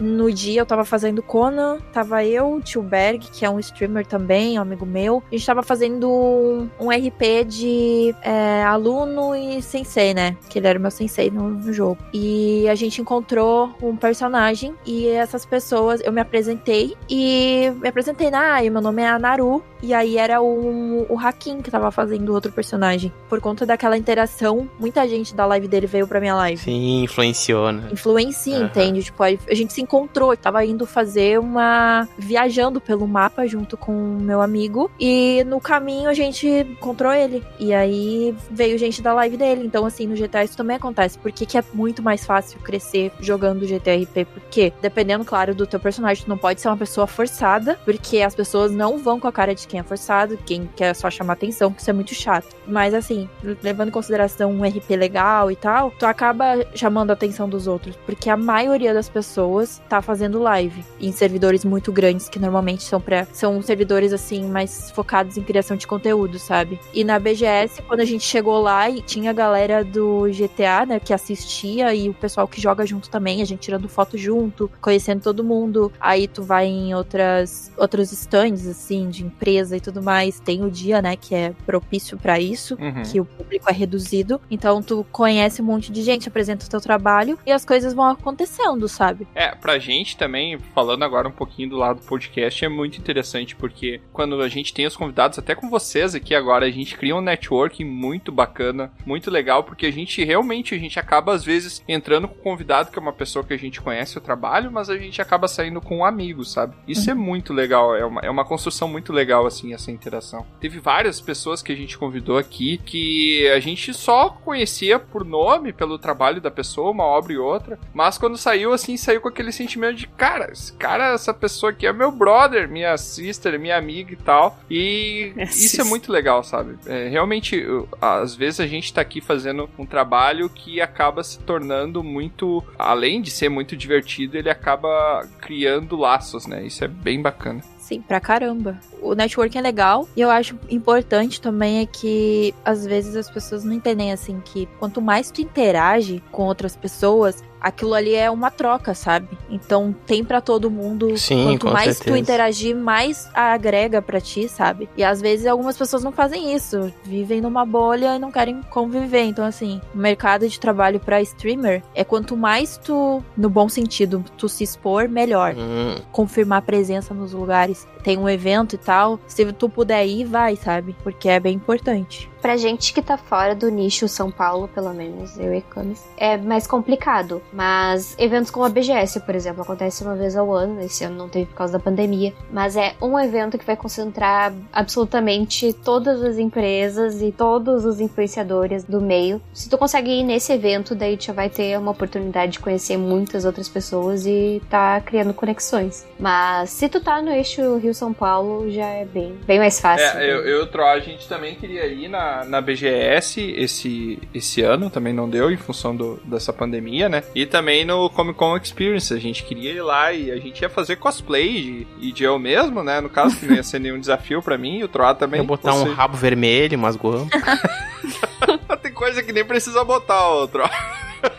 H: no dia eu tava fazendo Conan, tava eu, o Tio Berg, que é um streamer também, um amigo meu. A gente tava fazendo um, um RP de é, aluno e sensei, né? Que ele era o meu sensei no, no jogo. E a gente encontrou um personagem e essas pessoas, eu me apresentei e me apresentei na ah, meu nome é Anaru. E aí era o, o Hakim que tava fazendo outro personagem. Por conta daquela interação, muita gente da live dele veio pra minha live.
B: Sim, influenciou, né?
H: Influencia,
B: Aham.
H: entende? Tipo, a gente se encontrou, tava indo fazer uma. viajando pelo mapa junto com meu amigo. E no caminho a gente encontrou ele. E aí veio gente da live dele. Então, assim, no GTA isso também acontece. Por que, que é muito mais fácil crescer jogando GTRP? Porque, dependendo, claro, do teu personagem, tu não pode ser uma pessoa forçada, porque as pessoas não vão com a cara de quem é forçado, quem quer só chamar atenção, que isso é muito chato. Mas assim, levando em consideração um RP legal e tal, tu acaba chamando a atenção dos outros, porque a maioria das pessoas tá fazendo live em servidores muito grandes, que normalmente são para são servidores assim mais focados em criação de conteúdo, sabe? E na BGS, quando a gente chegou lá e tinha a galera do GTA, né, que assistia e o pessoal que joga junto também, a gente tirando foto junto, conhecendo todo mundo. Aí tu vai em outras outros stands assim de empresa e tudo mais, tem o dia, né, que é propício pra isso,
C: Uhum.
H: que o público é reduzido. Então tu conhece um monte de gente, apresenta o teu trabalho e as coisas vão acontecendo, sabe?
C: É, pra gente também, falando agora um pouquinho do lado do podcast, é muito interessante, porque quando a gente tem os convidados, até com vocês aqui agora, a gente cria um networking muito bacana, muito legal, porque a gente realmente, a gente acaba às vezes entrando com um convidado que é uma pessoa que a gente conhece o trabalho, mas a gente acaba saindo com um amigo, sabe? Isso é muito legal, é uma, é uma construção muito legal, assim, essa interação. Teve várias pessoas que a gente convidou aqui que a gente só conhecia por nome, pelo trabalho da pessoa, uma obra e outra, mas quando saiu, assim, saiu com aquele sentimento de, cara, esse cara, essa pessoa aqui é meu brother, minha sister, minha amiga e tal. E
F: É,
C: isso é muito legal, sabe? É, realmente, eu- às vezes a gente tá aqui fazendo um trabalho que acaba se tornando muito, além de ser muito divertido, ele acaba criando laços, né? Isso é bem bacana.
H: Sim, pra caramba. O networking é legal e eu acho importante também é que às vezes as pessoas não entendem assim que quanto mais tu interage com outras pessoas, aquilo ali é uma troca, sabe? Então tem pra todo mundo.
B: Sim,
H: quanto mais tu
B: certeza.
H: interagir, mais agrega pra ti, sabe? E às vezes algumas pessoas não fazem isso, vivem numa bolha e não querem conviver. Então assim, o mercado de trabalho pra streamer é quanto mais tu, no bom sentido, tu se expor, melhor
B: Hum,
H: confirmar presença nos lugares. Tem um evento e tal. Se tu puder ir, vai, sabe? Porque é bem importante.
G: Pra gente que tá fora do nicho São Paulo, pelo menos, eu e Camis, é mais complicado. Mas eventos como a BGS, por exemplo, acontece uma vez ao ano. Esse ano não teve por causa da pandemia. Mas é um evento que vai concentrar absolutamente todas as empresas e todos os influenciadores do meio. Se tu consegue ir nesse evento, daí tu já vai ter uma oportunidade de conhecer muitas outras pessoas e tá criando conexões. Mas se tu tá no eixo Rio-São Paulo, já é bem, bem mais fácil.
C: É, eu, eu e o Tro, a gente também queria ir na, na BGS esse, esse ano, também não deu em função do, dessa pandemia, né? E também no Comic Con Experience, a gente queria ir lá e a gente ia fazer cosplay de, e de eu mesmo, né? No caso, que não ia ser nenhum *laughs* desafio pra mim, e o Troá também.
B: ia botar
C: Ou
B: um rabo vermelho, umas guampas. *laughs*
C: Tem coisa que nem precisa botar, ô Troá.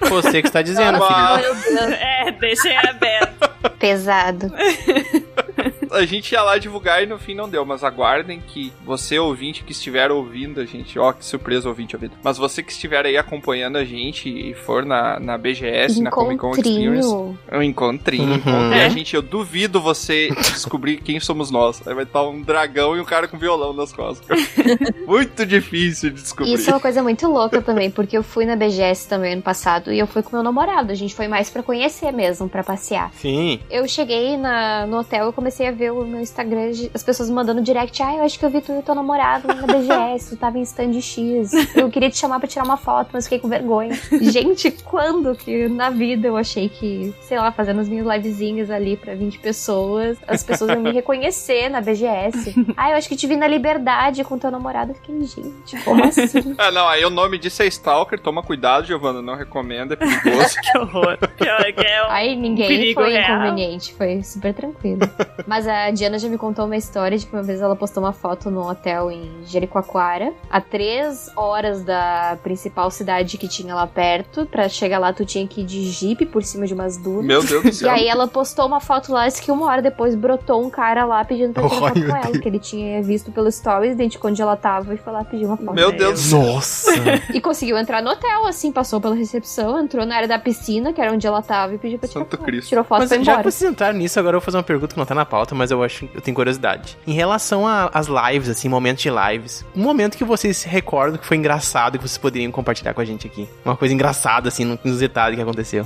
B: Você que está dizendo,
C: Mas-
B: filho.
F: É, deixa em aberto.
G: Pesado. *laughs* *laughs*
C: A gente ia lá divulgar e no fim não deu, mas aguardem que você, ouvinte, que estiver ouvindo a gente, ó, que surpresa, ouvinte ouvindo, mas você que estiver aí acompanhando a gente e for na, na BGS, na Comic Con Experience, é um encontrinho,
B: Uhum.
C: E
F: É.
C: a gente, eu duvido você descobrir quem somos nós. Aí vai estar um dragão e um cara com violão nas costas. *laughs* Muito difícil de descobrir.
G: Isso é uma coisa muito louca também, porque eu fui na BGS também ano passado e eu fui com meu namorado. A gente foi mais pra conhecer mesmo, pra passear.
B: Sim.
G: Eu cheguei na, no hotel e comecei a ver o meu Instagram, as pessoas mandando direct. Ah, eu acho que eu vi tu e teu namorado na BGS, tu tava em stand X. Eu queria te chamar pra tirar uma foto, mas fiquei com vergonha. Gente, quando que na vida eu achei que, sei lá, fazendo as minhas livezinhas ali pra 20 pessoas, as pessoas iam me reconhecer na BGS. Ah, eu acho que te vi na Liberdade com teu namorado. Eu fiquei, gente, como assim?
C: Ah, não, aí o nome disso é Stalker, toma cuidado, Giovana, não recomendo, é perigoso. *laughs*
F: que horror. Que horror, que é um
G: Aí ninguém foi
F: real.
G: inconveniente, foi super tranquilo. Mas a Diana já me contou uma história de que uma vez ela postou uma foto num hotel em Jericoacoara, a três horas da principal cidade que tinha lá perto. Pra chegar lá, tu tinha que ir de jeep por cima de umas dunas.
C: Meu Deus do
G: E
C: céu.
G: aí ela postou uma foto lá, disse que uma hora depois brotou um cara lá pedindo pra tirar foto com ela,
B: Deus.
G: que ele tinha visto pelo stories, identificou onde ela tava e foi lá pedir uma foto.
C: Meu Deus.
B: Nossa!
G: E conseguiu entrar no hotel, assim, passou pela recepção, entrou na área da piscina, que era onde ela tava, e pediu pra tirar
C: Santo
G: foto.
C: Cristo.
G: Tirou foto e
B: Mas
G: foi
B: já que
G: embora.
B: vocês entraram nisso, agora eu vou fazer uma pergunta que não tá na pauta, mas eu acho eu tenho curiosidade. Em relação às lives, assim, momentos de lives, um momento que vocês se recordam que foi engraçado que vocês poderiam compartilhar com a gente aqui. Uma coisa engraçada, assim, no- nos detalhes que aconteceu.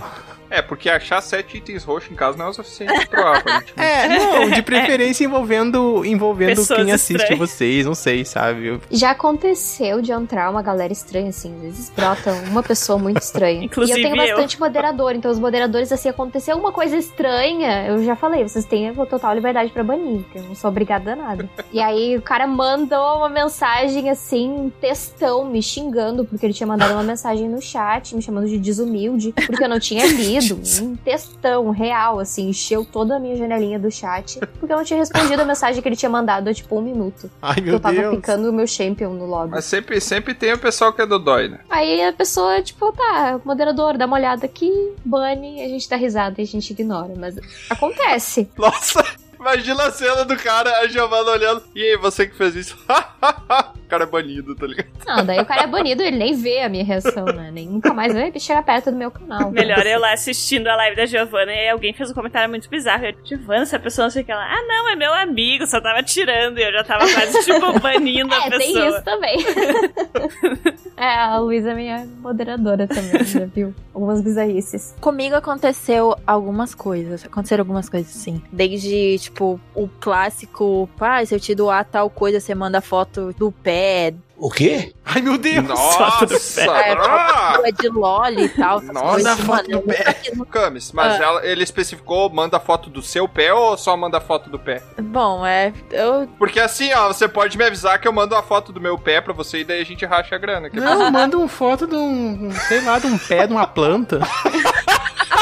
C: É, porque achar sete itens roxos em casa não é o suficiente pra aparentemente. *laughs*
B: É, *laughs* não, de preferência envolvendo, envolvendo
F: Pessoas
B: quem assiste
F: estranhas.
B: vocês, não sei, sabe? Eu-
G: Já aconteceu de entrar uma galera estranha, assim, às vezes brota uma pessoa muito estranha.
F: Inclusive *laughs*
G: e eu tenho
F: eu.
G: bastante moderador, então os moderadores, assim, aconteceu uma coisa estranha, eu já falei, vocês têm a total liberdade pra banir, que eu não sou obrigada a nada. e aí o cara mandou uma mensagem, assim, um textão, me xingando, porque ele tinha mandado uma mensagem no chat, me chamando de desumilde, porque eu não tinha lido. Um textão real, assim, encheu toda a minha janelinha do chat, porque eu não tinha respondido a mensagem que ele tinha mandado há, tipo, um minuto.
B: Ai, meu
G: eu tava
B: Deus.
G: picando o meu champion no lobby.
C: Mas sempre, sempre tem o pessoal que é dodói, né?
G: Aí a pessoa, tipo, tá, moderador, dá uma olhada aqui, bane, a gente dá risada e a gente ignora. Mas acontece.
C: Nossa, imagina a cena do cara, a Giovanna olhando. E aí, você que fez isso? *laughs* o cara é banido, tá ligado?
G: Não, daí o cara é banido, ele nem vê a minha reação, né? Nem nunca mais vai chegar perto do meu canal.
F: Melhor eu lá assistindo a live da Giovanna e alguém fez um comentário muito bizarro. Eu, Giovanna, essa pessoa não sei o que ela. Ah, não, é meu amigo, só tava tirando. E eu já tava quase, tipo, banindo a *laughs*
G: É, tem
F: pessoa.
G: isso também. *laughs* é, a Luísa é minha moderadora também, já viu? Algumas bizarrices.
H: Comigo aconteceu algumas coisas. Aconteceram algumas coisas, sim. Desde, tipo, o clássico, pá, se eu te doar tal coisa, você manda foto do pé.
K: O quê?
B: Ai, meu Deus!
C: Nossa!
H: É,
C: Ah!
H: foto de loli e tal. essas
C: Nossa,
H: coisas.
C: foto
H: Mano,
C: do pé.
H: nunca fiz no-
C: Camis, mas
H: Ah.
C: ela- ele especificou, manda foto do seu pé ou só manda foto do pé?
H: Bom, é. Eu.
C: Porque assim, ó, você pode me avisar que eu mando uma foto do meu pé pra você e daí a gente racha a grana. que é
B: Não, manda uma foto de um, sei lá, de um pé de uma planta. *laughs*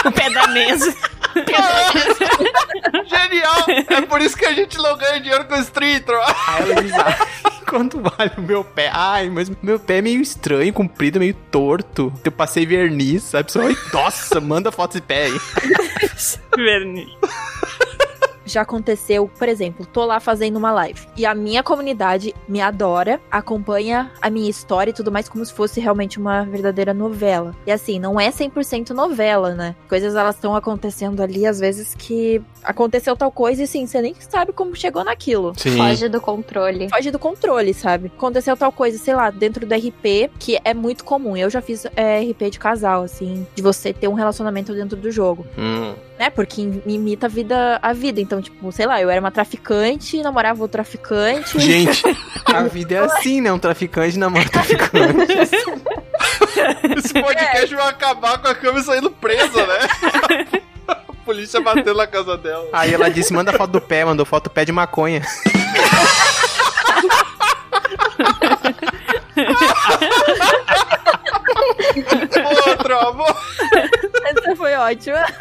F: O pé da mesa.
C: Genial! É por isso que a gente não ganha dinheiro com stream, tro.
B: Aí ela diz, "Ai, quanto vale o meu pé? Ai, mas meu pé é meio estranho, comprido, meio torto. Eu passei verniz, sabe? "Ai, nossa, manda foto de pé aí. *laughs*
F: Verniz.
H: Já aconteceu, por exemplo, tô lá fazendo uma live e a minha comunidade me adora, acompanha a minha história e tudo mais como se fosse realmente uma verdadeira novela. E assim, não é 100% novela, né? Coisas elas estão acontecendo ali às vezes que aconteceu tal coisa e assim, você nem sabe como chegou naquilo.
B: Sim.
G: Foge do controle.
H: Foge do controle, sabe? Aconteceu tal coisa, sei lá, dentro do RP, que é muito comum. Eu já fiz é, RP de casal, assim, de você ter um relacionamento dentro do jogo
B: Hum.
H: Né? Porque im- imita a vida, a vida. Então, tipo, sei lá, eu era uma traficante, namorava outro traficante.
B: Gente, *laughs* a vida é assim, né? Um traficante namora um *laughs* traficante. *laughs*
C: Esse podcast vai acabar com a câmera saindo presa, né? A polícia batendo na casa dela.
B: Aí ela disse, manda foto do pé, mandou foto do pé de maconha.
C: Outro, amor.
H: Ótima. *laughs*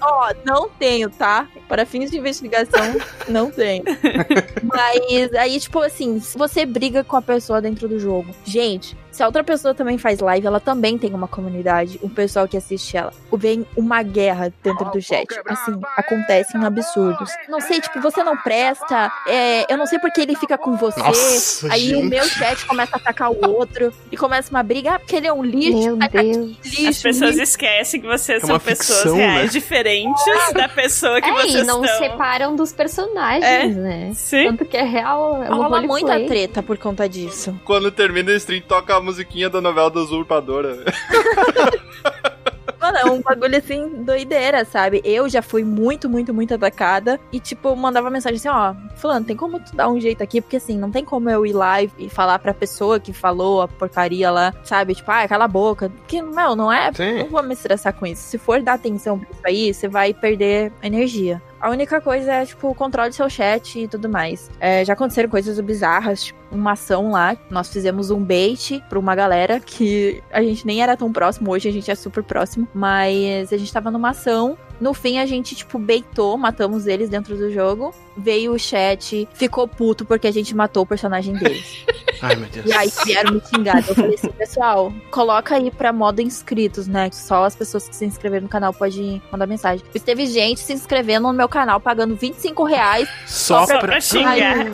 H: Ó, não tenho, tá? Para fins de investigação, não tenho. *laughs* Mas aí, tipo assim, se você briga com a pessoa dentro do jogo, gente, se a outra pessoa também faz live, ela também tem uma comunidade, o pessoal que assiste ela. Vem uma guerra dentro do chat. Assim, acontecem absurdos. Não sei, tipo, você não presta, é, eu não sei porque ele fica com você.
B: Nossa,
H: aí o
B: gente.
H: meu chat começa a atacar o outro e começa uma briga, ah, porque ele é um lixo.
G: Meu
H: tá
G: Deus.
H: lixo,
F: As pessoas
H: lixo.
F: esquecem que vocês
B: É
F: são pessoas
B: ficção,
F: reais
B: né?
F: diferentes da pessoa que
G: É,
F: vocês
G: e não
F: são.
G: separam dos personagens,
F: É.
G: né?
F: Sim.
G: Tanto que é real, é
H: Rola muita treta por conta disso.
C: Quando termina o stream, toca a musiquinha da novela da usurpadora.
H: Mano, é um bagulho assim, doideira, sabe? Eu já fui muito, muito, muito atacada. E, tipo, mandava mensagem assim, ó, fulano, tem como tu dar um jeito aqui? Porque assim, não tem como eu ir lá e falar pra pessoa que falou a porcaria lá, sabe? Tipo, ah, cala a boca. Porque, não, não é.
B: Sim.
H: Não vou me estressar com isso. Se for dar atenção pra isso aí, você vai perder energia. A única coisa é, tipo, controle seu chat e tudo mais. É, já aconteceram coisas bizarras, tipo, uma ação lá. Nós fizemos um bait pra uma galera que a gente nem era tão próximo, hoje a gente é super próximo, mas a gente tava numa ação. No fim, a gente, tipo, beitou, matamos eles dentro do jogo. Veio o chat, ficou puto porque a gente matou o personagem deles. *laughs*
B: Ai, meu Deus.
H: E aí vieram me xingar. Eu falei assim, pessoal, coloca aí pra modo inscritos, né? Só as pessoas que se inscreveram no canal podem mandar mensagem. Mas teve gente se inscrevendo no meu canal, pagando 25 reais.
B: Só pra-
F: pra xingar.
H: Aí,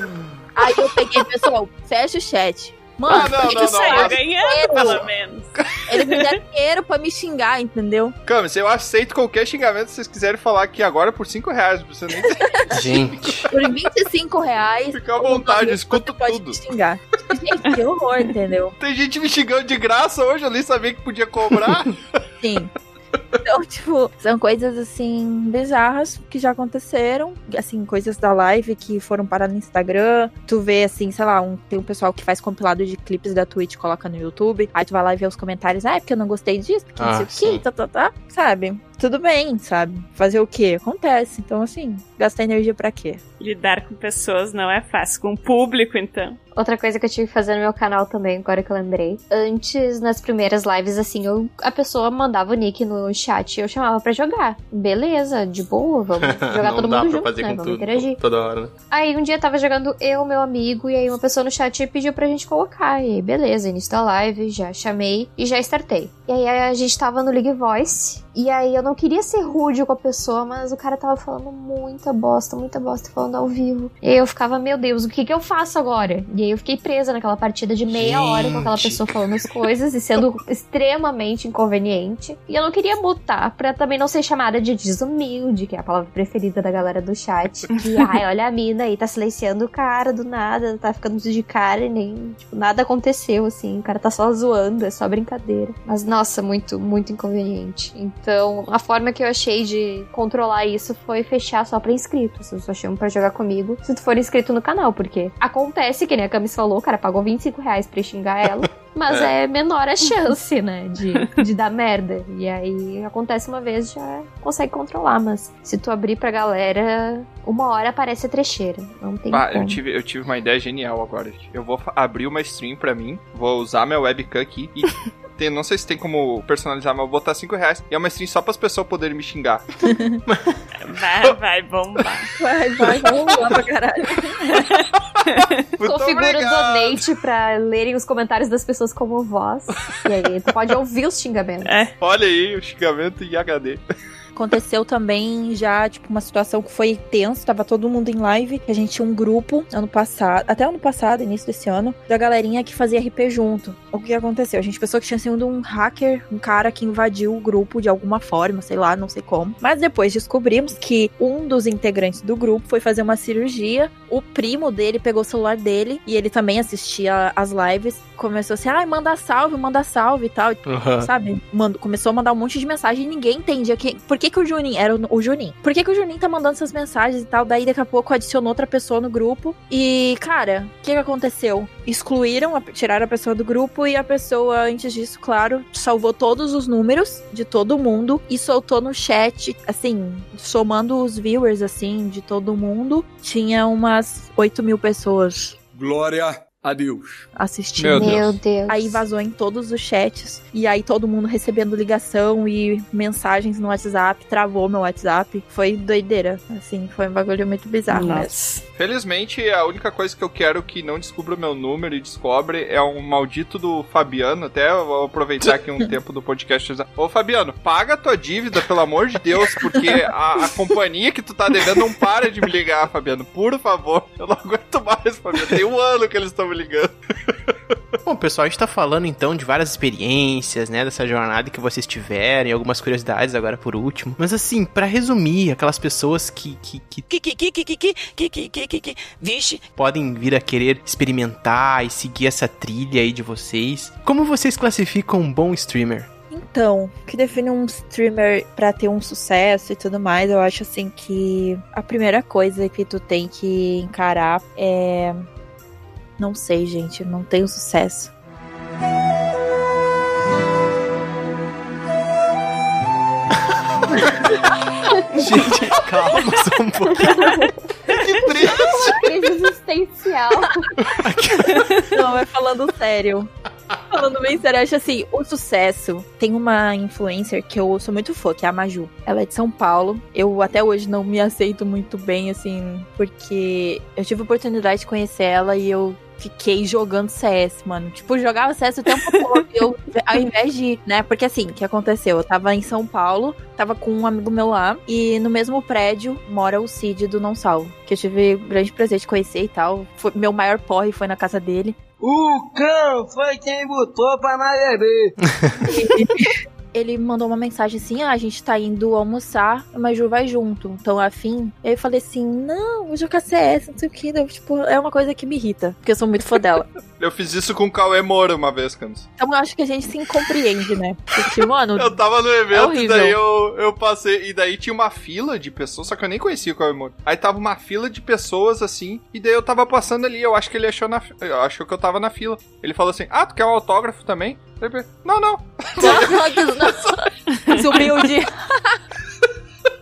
H: aí eu peguei, pessoal, fecha o chat. Mano,
C: Ah, não,
H: que
C: não,
H: que
C: não, mas-
F: ganhando,
H: dinheiro?
F: pelo menos.
H: Eles me deram dinheiro pra me xingar, entendeu?
C: Camis, eu aceito qualquer xingamento se vocês quiserem falar aqui agora por 5 reais. Não precisa nem *laughs*
B: Gente.
H: Por 25 reais.
C: Fica à vontade,
H: pode
C: tudo.
H: Me xingar. Gente, que horror, entendeu?
C: Tem gente me xingando de graça hoje, eu nem sabia que podia cobrar.
H: Sim. Então, *laughs* tipo, são coisas assim bizarras que já aconteceram, assim, coisas da live que foram parar no Instagram. Tu vê assim, sei lá, um, tem um pessoal que faz compilado de clipes da Twitch e coloca no YouTube. Aí tu vai lá e vê os comentários, ah, é porque eu não gostei disso, porque não
B: Ah,
H: sei o que, tá, tá, tá, sabe? Tudo bem, sabe? Fazer o quê? Acontece. Então, assim, gastar energia pra quê?
F: Lidar com pessoas não é fácil, com o público, então.
G: Outra coisa que eu tive que fazer no meu canal também, agora que eu lembrei. Antes, nas primeiras lives, assim, eu, a pessoa mandava o nick no chat e eu chamava pra jogar. Beleza, de boa, vamos *laughs* jogar
B: Não
G: todo
B: dá
G: mundo
B: pra
G: junto,
B: fazer
G: né?
B: com
G: Vamos
B: tudo
G: interagir.
B: toda hora, né?
G: Aí um dia tava jogando eu, meu amigo, e aí uma pessoa no chat pediu pra gente colocar. E aí, beleza, início da live, já chamei e já startei. E aí a gente tava no League Voice. E aí eu não queria ser rude com a pessoa, mas o cara tava falando muita bosta, muita bosta, falando ao vivo. E aí eu ficava, meu Deus, o que que eu faço agora? E aí eu fiquei presa naquela partida de meia hora com aquela
B: Gente.
G: pessoa falando as coisas e sendo *laughs* extremamente inconveniente. E eu não queria mutar pra também não ser chamada de desumilde, que é a palavra preferida da galera do chat. Que, *laughs* ai, olha a mina aí, tá silenciando o cara do nada, tá ficando de cara e nem, tipo, nada aconteceu, assim. O cara tá só zoando, é só brincadeira. Mas, nossa, muito, muito inconveniente. Então, a forma que eu achei de controlar isso foi fechar só pra inscritos. Eu só chamo pra jogar comigo se tu for inscrito no canal, porque acontece, que nem a Camis falou, o cara pagou 25 reais pra xingar ela. *laughs* Mas é. menor a chance, né? De, de dar merda. E aí acontece uma vez já consegue controlar. Mas se tu abrir pra galera, uma hora aparece a trecheira. Não tem
C: Ah,
G: como.
C: eu tive, eu tive uma ideia genial agora. Eu vou abrir uma stream pra mim, vou usar minha webcam aqui e. tem- não sei se tem como personalizar, mas eu vou botar 5 reais. E é uma stream só para as pessoas poderem me xingar. *laughs*
F: Vai, vai bombar.
H: Vai, vai, vamos lá pra caralho. *laughs*
C: Muito
G: Configura o donate pra lerem os comentários das pessoas como voz. E aí tu pode ouvir os xingamentos.
C: Olha aí o xingamento em HD.
H: Aconteceu também já, tipo, uma situação que foi tenso, tava todo mundo em live. A gente tinha um grupo ano passado, até ano passado, início desse ano, da galerinha que fazia RP junto. O que aconteceu? A gente pensou que tinha sido um hacker, um cara que invadiu o grupo de alguma forma, sei lá, não sei como. Mas depois descobrimos que um dos integrantes do grupo foi fazer uma cirurgia. O primo dele pegou o celular dele e ele também assistia as lives. Começou assim, ai, manda salve, manda salve e tal.
B: Uhum.
H: Sabe? Mando, começou a mandar um monte de mensagem e ninguém entendia que, por que, que o Juninho era o, o Juninho. Por que, que o Juninho tá mandando essas mensagens e tal? Daí daqui a pouco adicionou outra pessoa no grupo. E, cara, o que, que aconteceu? Excluíram, a- tiraram a pessoa do grupo e a pessoa, antes disso, claro, salvou todos os números de todo mundo e soltou no chat, assim, somando os viewers, assim, de todo mundo, tinha umas 8 mil pessoas
M: Glória a Deus.
H: assistindo.
C: Meu Deus.
G: Meu Deus.
H: Aí vazou em todos os chats. E aí todo mundo recebendo ligação e mensagens no WhatsApp. Travou meu WhatsApp. Foi doideira. Assim, foi um bagulho muito bizarro mesmo.
F: Nossa.
C: Felizmente, a única coisa que eu quero que não descubra meu número e descobre é um maldito do Fabiano. Até eu vou aproveitar aqui um *laughs* tempo do podcast. Ô Fabiano, paga tua dívida, pelo amor de Deus, porque a, a companhia que tu tá devendo não para de me ligar, Fabiano. Por favor, eu não aguento mais, Fabiano. Tem um ano que eles estão me ligando.
B: Bom, pessoal, a gente tá falando então de várias experiências, né, dessa jornada que vocês tiveram, e algumas curiosidades agora por último. Mas assim, pra resumir, aquelas pessoas que que, que, que, que, que, que, que, que, que, que, que, vixe, podem vir a querer experimentar e seguir essa trilha aí de vocês. Como vocês classificam um bom streamer?
H: Então, o que define um streamer pra ter um sucesso e tudo mais, eu acho assim que a primeira coisa que tu tem que encarar é. Não sei, gente, não tenho sucesso. *laughs*
B: Gente, calma só um pouquinho.
C: Que triste.
G: Crise existencial. *laughs*
H: Não, mas falando sério. Falando bem sério, eu acho assim, o sucesso. Tem uma influencer que eu sou muito fã, que é a Maju. Ela é de São Paulo. Eu até hoje não me aceito muito bem, assim, porque eu tive a oportunidade de conhecer ela e eu fiquei jogando CS, mano. Tipo, jogava CS o tempo todo. Eu, ao invés de, né? Porque assim, o que aconteceu? Eu tava em São Paulo, tava com um amigo meu lá, e no mesmo prédio mora o Cid do Não Salvo. Que eu tive o grande prazer de conhecer e tal. Foi, meu maior porre foi na casa dele.
O: O cão foi quem botou pra nós beber. *laughs* *laughs*
H: ele mandou uma mensagem assim: ah, a gente tá indo almoçar, mas Ju vai junto. Então, afim. Aí eu falei assim: não, vou jogar CS, não sei o que. Eu, tipo, é uma coisa que me irrita, porque eu sou muito fã dela. *laughs*
C: Eu fiz isso com o Cauê Moura uma vez, Camus.
H: Então eu acho que a gente se compreende, né? Porque, mano. *laughs*
C: Eu tava no
H: é
C: evento e
H: horrível.
C: daí eu, eu passei. E daí tinha uma fila de pessoas, só que eu nem conhecia o Cauê Moura. Aí tava uma fila de pessoas assim, e daí eu tava passando ali. Eu acho que ele achou na. Eu acho que eu tava na fila. Ele falou assim: Ah, tu quer um autógrafo também? Eu falei, Não, não.
H: Subiu de. *laughs*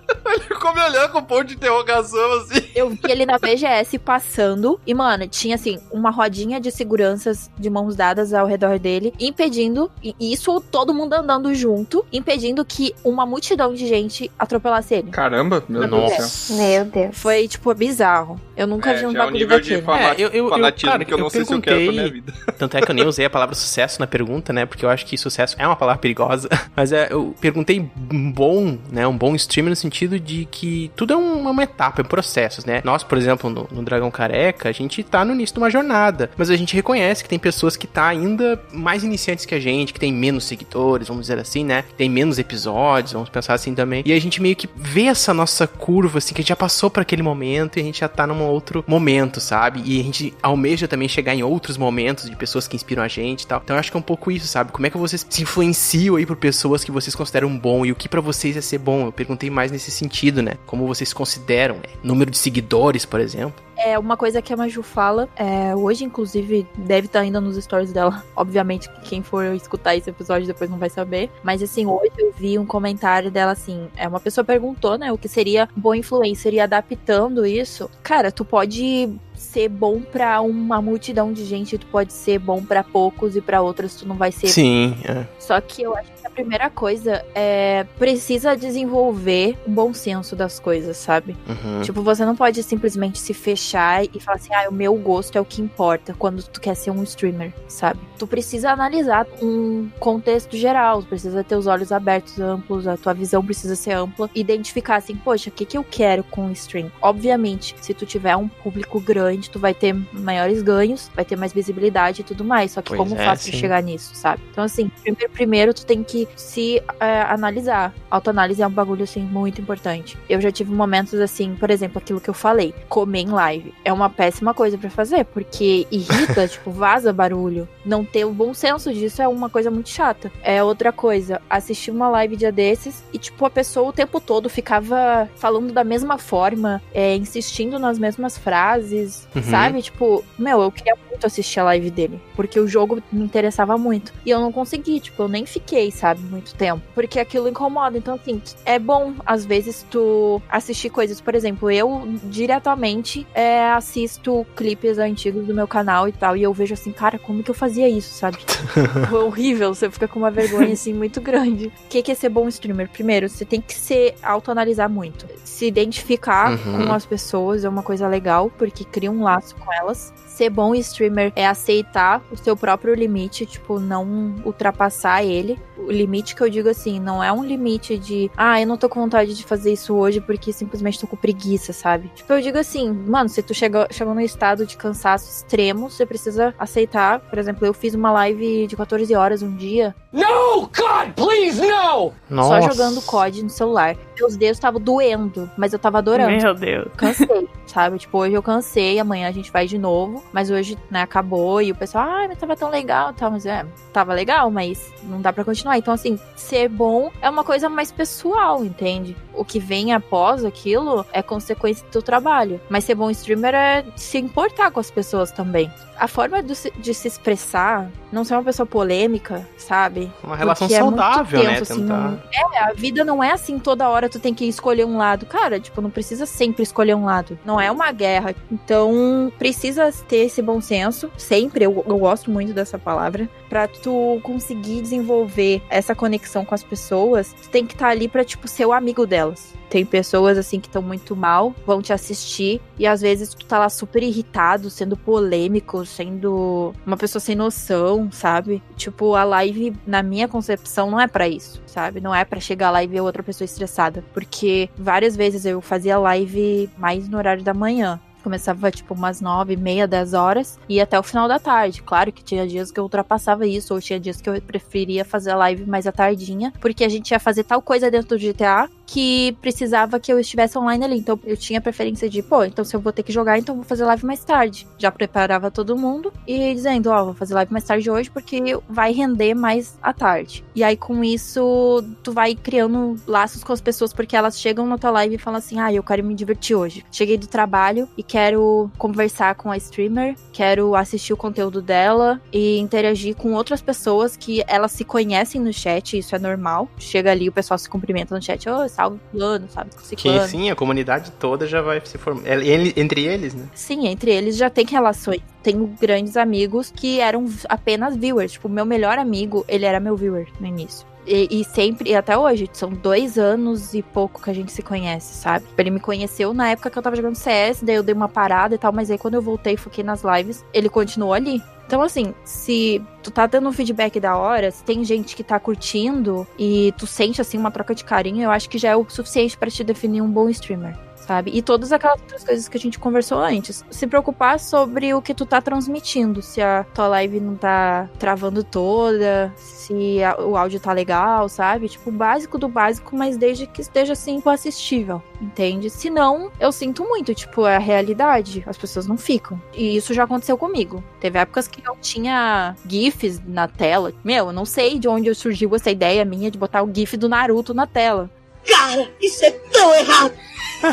H: *laughs*
C: Ele ficou me olhando com um ponto de interrogação assim.
H: Eu vi ele na BGS passando e, mano, tinha assim, uma rodinha de seguranças de mãos dadas ao redor dele, impedindo, e isso todo mundo andando junto, impedindo que uma multidão de gente atropelasse ele.
C: Caramba, meu Deus.
G: Meu Deus.
H: Foi, tipo, bizarro. Eu nunca
C: É,
H: vi um
C: já é um
H: bagulho
C: nível de
H: daquele.
C: fama-
B: É, eu, eu, eu,
C: fanatismo
B: cara,
C: que eu não sei se eu quero pra minha vida. *laughs*
B: Tanto é que eu nem usei a palavra sucesso na pergunta, né? Porque eu acho que sucesso é uma palavra perigosa. *laughs* Mas é, eu perguntei um bom, né? Um bom streamer no sentido de que tudo é um- uma etapa, é processos, né? Nós, por exemplo, no, no Dragão Careca, a gente tá no início de uma jornada. Mas a gente reconhece que tem pessoas que tá ainda mais iniciantes que a gente, que tem menos seguidores, vamos dizer assim, né? Tem menos episódios, vamos pensar assim também. E a gente meio que vê essa nossa curva, assim, que a gente já passou por aquele momento e a gente já tá num outro momento, sabe? E a gente almeja também chegar em outros momentos de pessoas que inspiram a gente e tal. Então eu acho que é um pouco isso, sabe? Como é que vocês se influenciam aí por pessoas que vocês consideram bom e o que pra vocês é ser bom? Eu perguntei mais nesse sentido, né? Como vocês consideram, né? Número de seguidores, por exemplo.
H: É uma coisa que a Maju fala, é, hoje, inclusive, deve estar ainda nos stories dela. *laughs* Obviamente, que quem for escutar esse episódio depois não vai saber. Mas assim, hoje eu vi um comentário dela assim: é, uma pessoa perguntou, né, o que seria bom influencer e adaptando isso. Cara, tu pode ser bom pra uma multidão de gente, tu pode ser bom pra poucos e pra outras tu não vai ser
B: Sim, é.
H: só que eu acho que primeira coisa é precisa desenvolver um bom senso das coisas, sabe?
B: Uhum.
H: Tipo, você não pode simplesmente se fechar e falar assim, ah, o meu gosto é o que importa quando tu quer ser um streamer, sabe? Tu precisa analisar um contexto geral, tu precisa ter os olhos abertos, amplos, a tua visão precisa ser ampla, identificar assim, poxa, o que, que eu quero com o stream? Obviamente, se tu tiver um público grande, tu vai ter maiores ganhos, vai ter mais visibilidade e tudo mais. Só que
B: Pois
H: como
B: é,
H: faço pra chegar nisso, sabe? Então, assim, primeiro, primeiro tu tem que se é, analisar. Autoanálise é um bagulho, assim, muito importante. Eu já tive momentos, assim, por exemplo, aquilo que eu falei, comer em live. É uma péssima coisa pra fazer, porque irrita, *laughs* tipo, vaza barulho. Não ter o bom senso disso é uma coisa muito chata. É outra coisa, assistir uma live dia desses e, tipo, a pessoa o tempo todo ficava falando da mesma forma, é, insistindo nas mesmas frases,
B: Uhum.
H: sabe? Tipo, meu, eu queria muito assistir a live dele, porque o jogo me interessava muito. E eu não consegui, tipo, eu nem fiquei, sabe, muito tempo. Porque aquilo incomoda. Então, assim, é bom, às vezes, tu assistir coisas. Por exemplo, eu diretamente é, assisto clipes antigos do meu canal e tal. E eu vejo assim, cara, como que eu fazia isso, sabe? *laughs* Foi horrível, você fica com uma vergonha, assim, muito grande. O que que é ser bom streamer? Primeiro, você tem que se autoanalisar muito. Se identificar
B: Uhum.
H: com as pessoas é uma coisa legal, porque cria um laço com elas. Ser bom streamer é aceitar o seu próprio limite, tipo, não ultrapassar ele. O limite que eu digo assim, não é um limite de, ah, eu não tô com vontade de fazer isso hoje porque simplesmente tô com preguiça, sabe? Tipo, eu digo assim, mano, se tu chegou, chegou num estado de cansaço extremo, você precisa aceitar. Por exemplo, eu fiz uma live de 14 horas um dia,
O: No, God, please, no!
H: só jogando COD no celular. Meus dedos estavam doendo, mas eu tava adorando.
F: Meu Deus.
H: Cansei, sabe? Tipo, hoje eu cansei, amanhã a gente vai de novo. Mas hoje, né, acabou e o pessoal, ai, mas tava tão legal tal. Mas é, tava legal, mas não dá pra continuar. Então, assim, ser bom é uma coisa mais pessoal, entende? O que vem após aquilo é consequência do trabalho. Mas ser bom streamer é se importar com as pessoas também. A forma de se, de se expressar, não ser uma pessoa polêmica, sabe?
B: Uma relação
H: Porque é
B: saudável, né?
H: tenso, assim,
B: Tentar-
H: não- é, a vida não é assim toda hora tu tem que escolher um lado. Cara, tipo, não precisa sempre escolher um lado. Não é uma guerra. Então, precisa ter esse bom senso, sempre, eu, eu gosto muito dessa palavra, pra tu conseguir desenvolver essa conexão com as pessoas, tu tem que estar ali pra, tipo, ser o amigo delas. Tem pessoas, assim, que estão muito mal, vão te assistir, e às vezes tu tá lá super irritado, sendo polêmico, sendo uma pessoa sem noção, sabe? Tipo, a live, na minha concepção, não é pra isso, sabe? Não é pra chegar lá e ver outra pessoa estressada. Porque várias vezes eu fazia live mais no horário da manhã. Começava tipo umas nove, meia, dez horas e até o final da tarde. Claro que tinha dias que eu ultrapassava isso, ou tinha dias que eu preferia fazer a live mais à tardinha, porque a gente ia fazer tal coisa dentro do GTA que precisava que eu estivesse online ali. Então eu tinha preferência de, pô, então se eu vou ter que jogar, então vou fazer live mais tarde. Já preparava todo mundo e dizendo, ó, vou fazer live mais tarde hoje porque vai render mais à tarde. E aí com isso, tu vai criando laços com as pessoas porque elas chegam na tua live e falam assim: "Ah, eu quero me divertir hoje. Cheguei do trabalho e quero conversar com a streamer, quero assistir o conteúdo dela e interagir com outras pessoas que elas se conhecem no chat, isso é normal. Chega ali, o pessoal se cumprimenta no chat, ô, salve fulano, sabe?
B: Que sim, a comunidade toda já vai se formar. Ele- Entre eles, né?
H: Sim, entre eles já tem relações. Tenho grandes amigos que eram apenas viewers. Tipo, meu melhor amigo, ele era meu viewer no início. E, e sempre, e até hoje, são dois anos e pouco que a gente se conhece, sabe? Ele me conheceu na época que eu tava jogando CS, daí eu dei uma parada e tal, mas aí quando eu voltei e foquei nas lives, ele continuou ali. Então, assim, se tu tá dando um feedback da hora, se tem gente que tá curtindo e tu sente, assim, uma troca de carinho, eu acho que já é o suficiente pra te definir um bom streamer sabe? E todas aquelas outras coisas que a gente conversou antes. Se preocupar sobre o que tu tá transmitindo, se a tua live não tá travando toda, se a- o áudio tá legal, sabe? Tipo, básico do básico, mas desde que esteja assim assistível, entende? Se não, eu sinto muito, tipo, é a realidade, as pessoas não ficam. E isso já aconteceu comigo. Teve épocas que eu tinha GIFs na tela. Meu, eu não sei de onde surgiu essa ideia minha de botar o GIF do Naruto na tela.
N: Cara, isso é tão errado!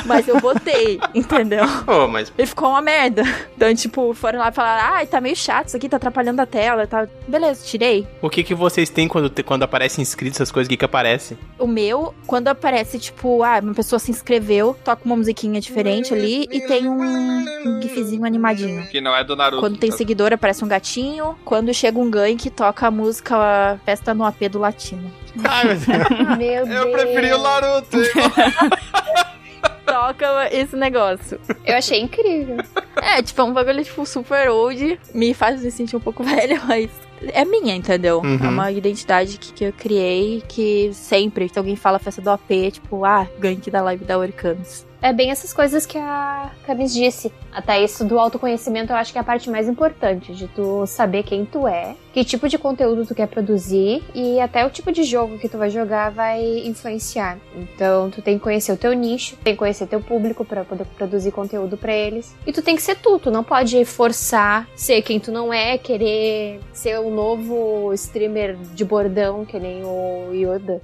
H: Mas eu botei, entendeu?
B: Pô, mas.
H: E ficou uma merda. Então, tipo, foram lá e falaram: ai, tá meio chato isso aqui, tá atrapalhando a tela. Tá... Beleza, tirei.
B: O que que vocês têm quando, te- quando aparecem inscritos, essas coisas, o que que aparece?
H: O meu, quando aparece, tipo, ah, uma pessoa se inscreveu, toca uma musiquinha diferente ali e tem um, um gifzinho animadinho.
C: Que não é do Naruto.
H: Quando tem
C: tá?
H: seguidor, aparece um gatinho. Quando chega um gank, toca a música a Festa no AP do Latino.
B: Ai, meu *laughs* Deus.
G: Meu Deus.
C: Eu preferi o Naruto. *laughs*
H: Toca esse negócio.
G: Eu achei incrível.
H: É, tipo, é um bagulho, tipo, super old. Me faz me sentir um pouco *laughs* velha, mas é minha, entendeu?
B: Uhum.
H: É uma identidade que, que eu criei que sempre que alguém fala festa do AP, tipo, ah, gank da live da Orcanos.
G: É bem essas coisas que a Camis disse. Até isso do autoconhecimento eu acho que é a parte mais importante, de tu saber quem tu é, que tipo de conteúdo tu quer produzir e até o tipo de jogo que tu vai jogar vai influenciar. Então tu tem que conhecer o teu nicho, tem que conhecer teu público para poder produzir conteúdo pra eles. E tu tem que ser tu, tu não pode forçar ser quem tu não é, querer ser o novo streamer de bordão, que nem o Yoda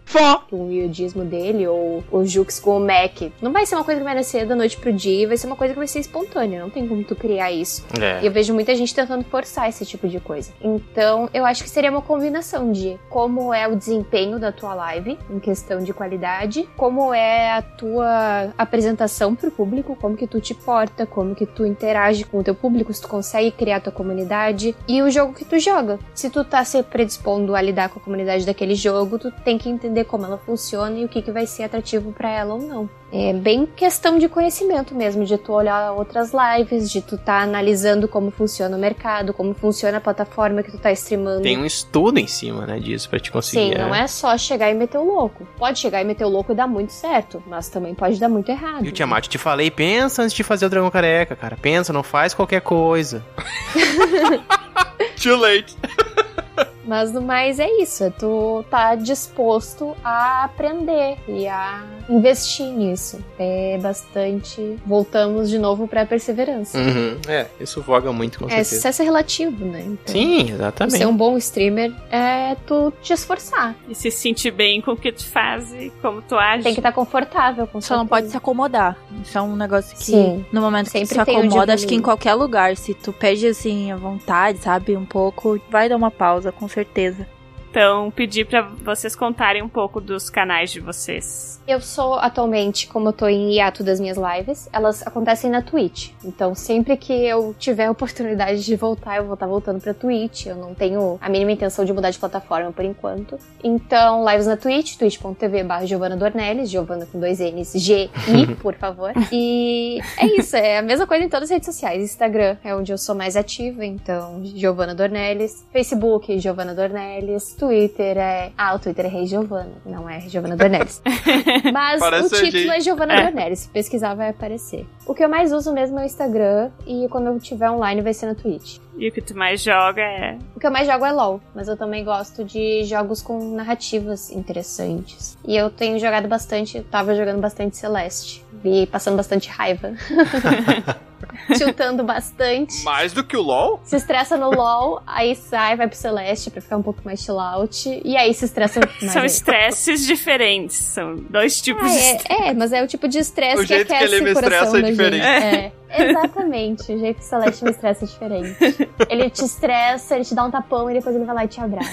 G: com o iodismo dele, ou o Jux com o Mac. Não vai ser uma coisa que vai nascer da noite pro dia, vai ser uma coisa que vai ser espontânea. Não tem como tu criar isso.
B: É.
G: E eu vejo muita gente tentando forçar esse tipo de coisa. Então, eu acho que seria uma combinação de como é o desempenho da tua live, em questão de qualidade, como é a tua apresentação pro público, como que tu te porta, como que tu interage com o teu público, se tu consegue criar a tua comunidade, e o jogo que tu joga. Se tu tá se predispondo a lidar com a comunidade daquele jogo, tu tem que entender como ela funciona e o que, que vai ser atrativo pra ela ou não. É bem questão de conhecimento mesmo, de tu olhar outras lives, de tu tá analisando como funciona o mercado, como funciona a plataforma que tu tá streamando.
B: Tem um estudo em cima, né, disso, pra te conseguir.
G: Sim, não é só chegar e meter o louco. Pode chegar e meter o louco e dar muito certo, mas também pode dar muito errado.
B: E o Tiamat, te falei, pensa antes de fazer o Dragão Careca, cara. Pensa, não faz qualquer coisa. *laughs* *laughs*
C: Too late. *laughs*
G: Mas no mais é isso, é tu tá disposto a aprender e a investir nisso. É bastante. Voltamos de novo pra perseverança.
B: Uhum. É, isso voga muito, com
G: É,
B: certeza.
G: sucesso é relativo, né? Então,
B: Sim, exatamente.
G: Ser um bom streamer é tu te esforçar.
F: E se sentir bem com o que tu faz e como tu age.
G: Tem que estar confortável com
H: Só não pode se acomodar. Isso é um negócio que,
G: Sim.
H: no momento que
G: Sempre
H: tu se acomoda, acho que em qualquer lugar, se tu pede assim a vontade, sabe, um pouco, vai dar uma pausa, com certeza.
F: Então, pedir pra vocês contarem um pouco dos canais de vocês.
G: Eu sou atualmente, como eu tô em hiato das minhas lives, elas acontecem na Twitch. Então, sempre que eu tiver a oportunidade de voltar, eu vou estar voltando pra Twitch. Eu não tenho a mínima intenção de mudar de plataforma por enquanto. Então, lives na Twitch, twitch.tv barra Giovanna Dornelles, Giovanna com dois N's, G-I, *laughs* por favor. E é isso, é a mesma coisa em todas as redes sociais. Instagram é onde eu sou mais ativa, então, Giovanna Dornelles. Facebook, Giovanna Dornelles. Twitter é... Ah, o Twitter é Rei Giovanna, não é Giovanna Dornelles. *laughs* Mas
C: Parece
G: o título
C: gente.
G: é Giovanna
C: É.
G: Dornelles. Se pesquisar, vai aparecer. O que eu mais uso mesmo é o Instagram. E quando eu tiver online, vai ser na Twitch.
F: E o que tu mais joga é.
G: O que eu mais jogo é LOL, mas eu também gosto de jogos com narrativas interessantes. E eu tenho jogado bastante, tava jogando bastante Celeste. Vi passando bastante raiva. *laughs* Tiltando bastante.
C: Mais do que o LoL?
G: Se estressa no LOL, aí sai, vai pro Celeste pra ficar um pouco mais chill out. E aí se estressa mais.
F: São estresses diferentes. São dois tipos
G: Ah,
F: de
G: é, é, mas é o tipo de estresse que
C: jeito que
G: aquece
C: ele me
G: o coração
C: estressa é
G: da
C: diferente.
G: gente. É, exatamente. O jeito que o Celeste me estressa é diferente. Ele te estressa, ele te dá um tapão e depois ele vai lá e te abraça.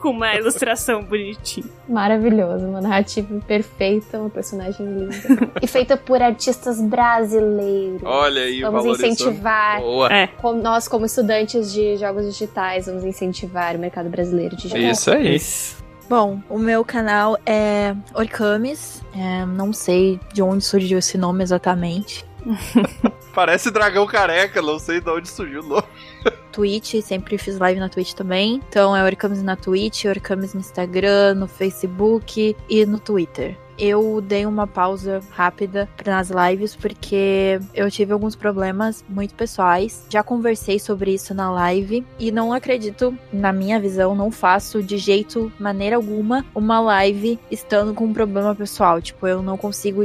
F: Com uma ilustração bonitinha.
G: Maravilhoso, uma narrativa perfeita, uma personagem linda. e feita por artistas brasileiros.
C: Olha aí,
G: Vamos incentivar.
C: Boa.
F: É.
G: Com- Nós, como estudantes de jogos digitais, vamos incentivar o mercado brasileiro de jogos.
C: Isso aí.
H: Bom, o meu canal é Orcamis. É, não sei de onde surgiu esse nome exatamente. *laughs*
C: Parece dragão careca, não sei de onde surgiu o nome.
H: Twitch, sempre fiz live na Twitch também. Então é Orcamis na Twitch, Orcamis no Instagram, no Facebook e no Twitter. Eu dei uma pausa rápida nas lives porque eu tive alguns problemas muito pessoais. Já conversei sobre isso na live e não acredito, na minha visão, não faço de jeito, maneira alguma, uma live estando com um problema pessoal. Tipo, eu não consigo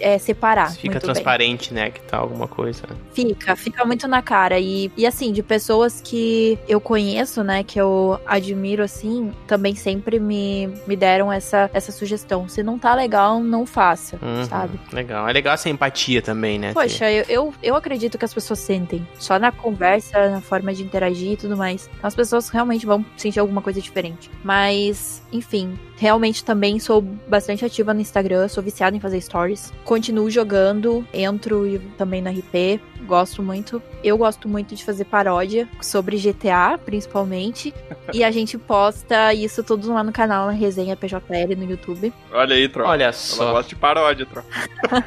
H: é, separar.
B: Fica
H: muito bem.
B: transparente, né? Que tá alguma coisa.
H: Fica, fica muito na cara. E, e assim, de pessoas que eu conheço, né, que eu admiro, assim, também sempre me, me deram essa, essa sugestão. Se não tá legal, não faça,
B: Uhum,
H: sabe?
B: Legal. É legal essa empatia também, né?
H: Poxa, eu, eu, eu acredito que as pessoas sentem. Só na conversa, na forma de interagir e tudo mais. Então, as pessoas realmente vão sentir alguma coisa diferente. Mas, enfim, realmente também sou bastante ativa no Instagram, sou viciada em fazer stories. Continuo jogando, entro e- também no RP, gosto muito. Eu gosto muito de fazer paródia sobre GTA, principalmente. e a gente posta isso tudo lá no canal, na resenha PJL no YouTube.
C: Olha aí, Tro.
B: Olha
C: Ela
B: só.
C: gosta de paródia, Tro. *laughs*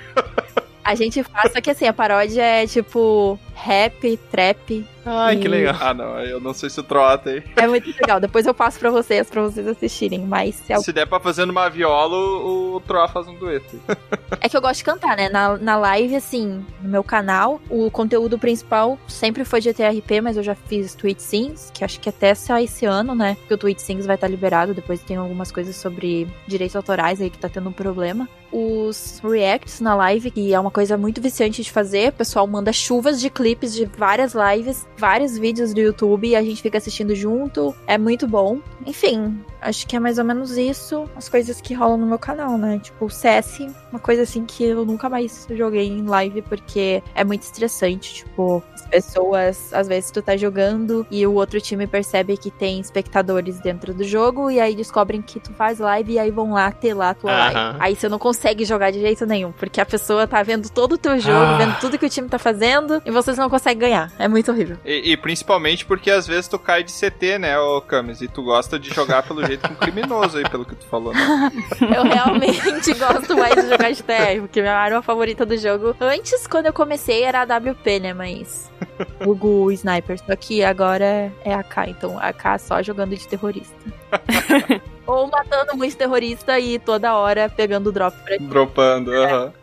H: A gente faz, só que assim, a paródia é tipo rap, trap.
B: Ai, que
H: e-
B: legal.
C: Ah, não, eu não sei se o Tro tem.
H: É muito legal. Depois eu passo pra vocês, pra vocês assistirem. Mas se
C: Se der pra fazer numa viola, o o Tro faz um dueto. *laughs*
H: é que eu gosto de cantar, né? Na, na live, assim, no meu canal, o conteúdo principal sempre foi GTRP, mas eu já fiz Twitch Sings, que acho que até sai esse ano, né? Que o Twitch Sings vai estar liberado. Depois tem algumas coisas sobre direitos autorais aí que tá tendo um problema. Os reacts na live, que é uma coisa muito viciante de fazer. O pessoal manda chuvas de clipes de várias lives, vários vídeos do YouTube a gente fica assistindo junto. É muito bom. Enfim, acho que é mais ou menos isso. As coisas que rolam no meu canal, né? Tipo, CS, uma coisa assim que eu nunca mais joguei em live porque é muito estressante. Tipo, as pessoas, às vezes tu tá jogando e o outro time percebe que tem espectadores dentro do jogo e aí descobrem que tu faz live e aí vão lá ter lá a tua live. Aí você não consegue jogar de jeito nenhum, porque a pessoa tá vendo todo o teu jogo,
B: Ah.
H: vendo tudo que o time tá fazendo e vocês não conseguem ganhar. É muito horrível.
C: E, e principalmente porque às vezes tu cai de CT, né, ô Camis? E tu gosta de jogar pelo jeito *laughs* com criminoso aí, pelo que tu falou, né?
H: Eu realmente *laughs* gosto mais de jogar de TR, porque minha arma favorita do jogo. Antes, quando eu comecei, era a WP, né? Mas. *laughs* O Gu Sniper. Só que agora é AK, então AK só jogando de terrorista. *laughs* Ou matando muito terrorista e toda hora pegando drop pra
C: Dropando, aham.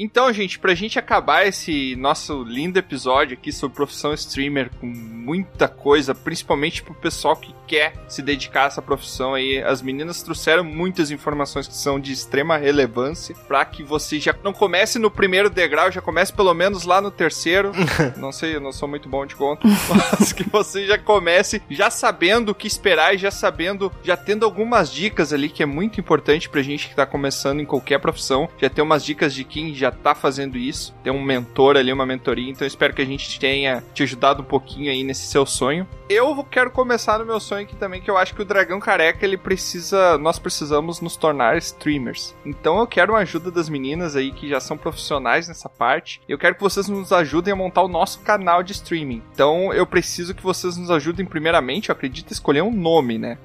C: Então, gente, pra gente acabar esse nosso lindo episódio aqui sobre profissão streamer com muita coisa, principalmente pro pessoal que quer se dedicar a essa profissão aí. As meninas trouxeram muitas informações que são de extrema relevância para que você já não comece no primeiro degrau, já comece pelo menos lá no terceiro. *laughs* não sei, eu não sou muito bom de conta, *laughs* mas que você já comece já sabendo o que esperar e já sabendo, já tendo algumas dicas ali que é muito importante pra gente que tá começando em qualquer profissão, já ter umas dicas de quem já tá fazendo isso, ter um mentor ali, uma mentoria, então espero que a gente tenha te ajudado um pouquinho aí nesse seu sonho. Eu quero começar no meu sonho aqui também, que eu acho que o Dragão Careca, ele precisa, nós precisamos nos tornar streamers. Então eu quero uma ajuda das meninas aí que já são profissionais nessa parte. Eu quero que vocês nos ajudem a montar o nosso canal de streaming. Então eu preciso que vocês nos ajudem primeiramente, eu acredito, a escolher um nome, né?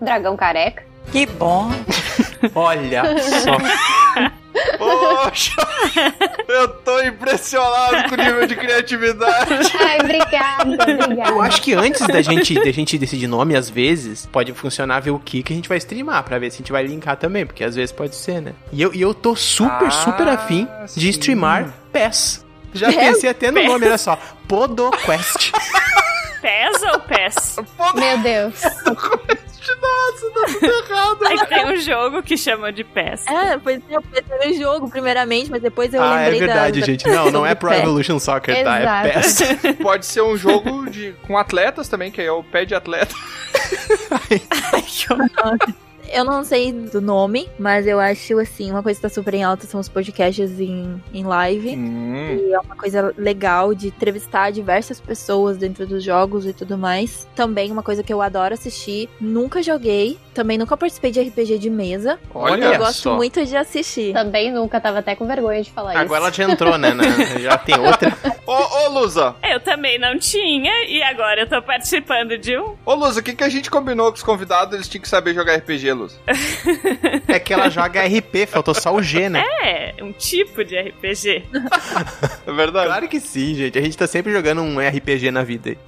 G: Dragão careca.
H: Que bom. *laughs*
B: Olha só.
C: Poxa! *laughs* Eu tô impressionado com o nível de criatividade.
G: Ai, obrigada, obrigada.
B: Eu acho que antes da gente, da gente decidir nome, às vezes, pode funcionar ver o que, que a gente vai streamar, pra ver se a gente vai linkar também, porque às vezes pode ser, né? E eu, e eu tô super,
C: Ah,
B: super afim de
C: sim.
B: streamar PES. Já
F: PES?
B: pensei até no nome, olha só. PodoQuest.
F: PES ou PES?
G: Meu Deus. *laughs*
C: Nossa, tá tudo *laughs* errado.
F: Aí tem um jogo que chama de PES.
H: É, pois é, eu pensei no jogo primeiramente, mas depois eu
B: ah, é
H: lembrei da-
B: verdade,
H: da-
B: gente. Não, não é *laughs* Pro. Evolution Soccer, tá? É. PES. *laughs*
C: Pode ser um jogo de, com atletas também, que é o pé de atleta.
H: Eu não sei do nome, mas eu acho, assim, uma coisa que tá super em alta são os podcasts em, em live.
C: Hum.
H: E é uma coisa legal de entrevistar diversas pessoas dentro dos jogos e tudo mais. Também uma coisa que eu adoro assistir. Nunca joguei. Também nunca participei de RPG de mesa.
C: Olha
H: eu gosto
B: só.
H: muito de assistir.
G: Também nunca, tava até com vergonha de falar
B: Agora ela
G: isso.
B: já entrou, né? né? *laughs* Já tem outra.
C: Ô, ô, Lusa.
F: Eu também não tinha e agora eu tô participando de um.
C: Ô, Lusa, o que, que a gente combinou com os convidados? Eles tinham que saber jogar RPG, Lusa.
B: É que ela joga RP, faltou só o G, né?
F: É, um tipo de RPG.
C: É verdade.
B: Claro que sim, gente. A gente tá sempre jogando um RPG na vida aí.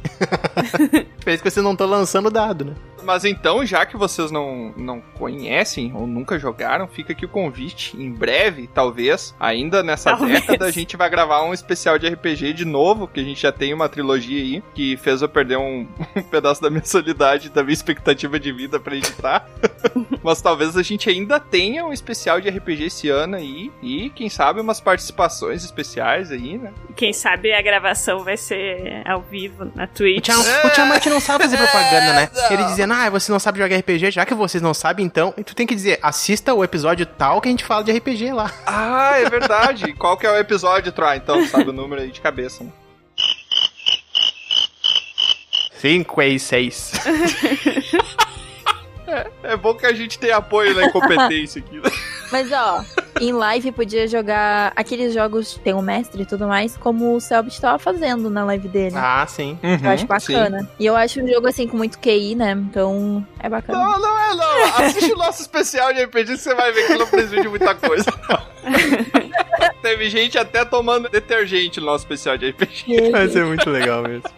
B: *laughs* Fez que vocês não estão lançando dado, né?
C: Mas então, já que vocês não, não conhecem ou nunca jogaram, fica aqui o convite. Em breve, talvez, ainda nessa
F: Talvez.
C: década, a gente vai gravar um especial de RPG de novo, que a gente já tem uma trilogia aí, que fez eu perder um, *laughs* um pedaço da minha solidade, da minha expectativa de vida pra editar. *laughs* Mas talvez a gente ainda tenha um especial de RPG esse ano aí, e quem sabe umas participações especiais aí, né?
F: Quem sabe a gravação vai ser ao vivo na Twitch.
B: O Tiamat não sabe fazer *laughs* propaganda, né? Ele dizendo, ah, você não sabe jogar RPG, já que vocês não sabem, então. E tu tem que dizer, assista o episódio tal que a gente fala de RPG lá. *laughs*
C: Ah, é verdade. Qual que é o episódio, Troy? Então, sabe o número aí de cabeça, né?
B: 5 e 6. *laughs*
C: É bom que a gente tem apoio na incompetência aqui. né? *laughs*
H: Mas ó, em live podia jogar aqueles jogos que tem um mestre e tudo mais, como o Selbit tava fazendo na live dele.
B: Ah, sim.
H: eu acho bacana. E eu acho um jogo assim com muito QI, né? Então é bacana.
C: Não, não é não. Assiste o nosso especial de RPG que você vai ver que não precisa de muita coisa. *laughs* Teve gente até tomando detergente no nosso especial de RPG.
B: Vai ser muito legal mesmo.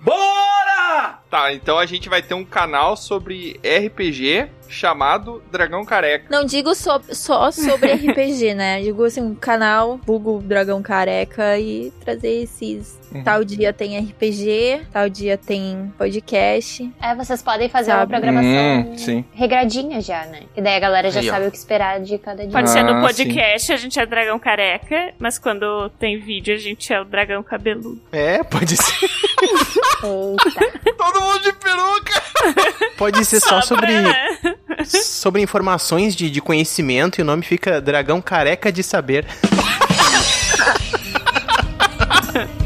C: Bora! Tá, então a gente vai ter um canal sobre RPG chamado Dragão Careca.
H: Não digo só, só sobre *laughs* RPG, né? Digo assim, um canal, Google Dragão Careca e trazer esses.
C: Uhum.
H: Tal dia tem RPG, tal dia tem podcast.
G: É, vocês podem fazer uma
H: Sabe?
G: programação
C: Hum, sim.
G: regradinha já, né? E daí a galera já
B: Aí, ó.
G: sabe o que esperar de cada dia.
F: Pode ser no
C: Ah,
F: podcast, a gente é dragão careca, mas quando tem vídeo, a gente é o dragão cabeludo.
B: É, pode ser. *laughs*
G: Eita.
C: Todo mundo de peruca! *laughs*
B: Pode ser só sobre,
F: né? *laughs*
B: sobre informações de, de conhecimento e o nome fica Dragão Careca de Saber. *laughs*